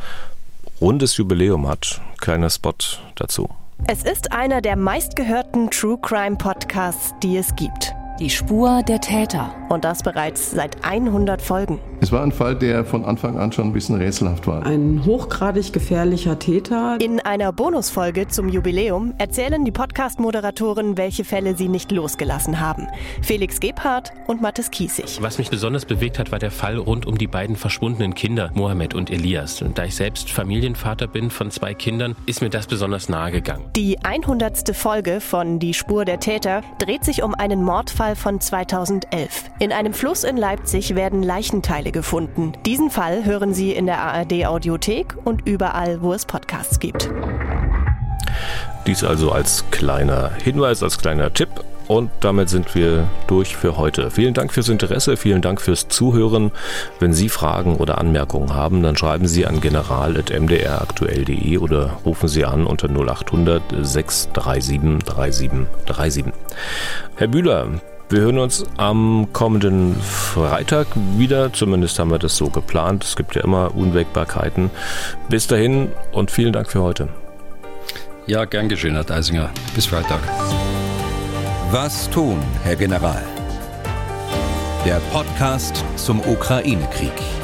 rundes Jubiläum hat. Kleiner Spot dazu. Es ist einer der meistgehörten True Crime Podcasts, die es gibt. Die Spur der Täter. Und das bereits seit 100 Folgen. Es war ein Fall, der von Anfang an schon ein bisschen rätselhaft war. Ein hochgradig gefährlicher Täter. In einer Bonusfolge zum Jubiläum erzählen die Podcast-Moderatoren, welche Fälle sie nicht losgelassen haben. Felix Gebhardt und Mathis Kiesig. Was mich besonders bewegt hat, war der Fall rund um die beiden verschwundenen Kinder, Mohammed und Elias. Und da ich selbst Familienvater bin von zwei Kindern, ist mir das besonders nahe gegangen. Die 100. Folge von Die Spur der Täter dreht sich um einen Mordfall von 2011. In einem Fluss in Leipzig werden Leichenteile gefunden. Diesen Fall hören Sie in der ARD Audiothek und überall, wo es Podcasts gibt. Dies also als kleiner Hinweis, als kleiner Tipp. Und damit sind wir durch für heute. Vielen Dank fürs Interesse, vielen Dank fürs Zuhören. Wenn Sie Fragen oder Anmerkungen haben, dann schreiben Sie an general.mdraktuell.de oder rufen Sie an unter 0800 637 3737. Herr Bühler, wir hören uns am kommenden Freitag wieder. Zumindest haben wir das so geplant. Es gibt ja immer Unwägbarkeiten. Bis dahin und vielen Dank für heute. Ja, gern geschehen, Herr Deisinger. Bis Freitag. Was tun, Herr General? Der Podcast zum Ukraine-Krieg.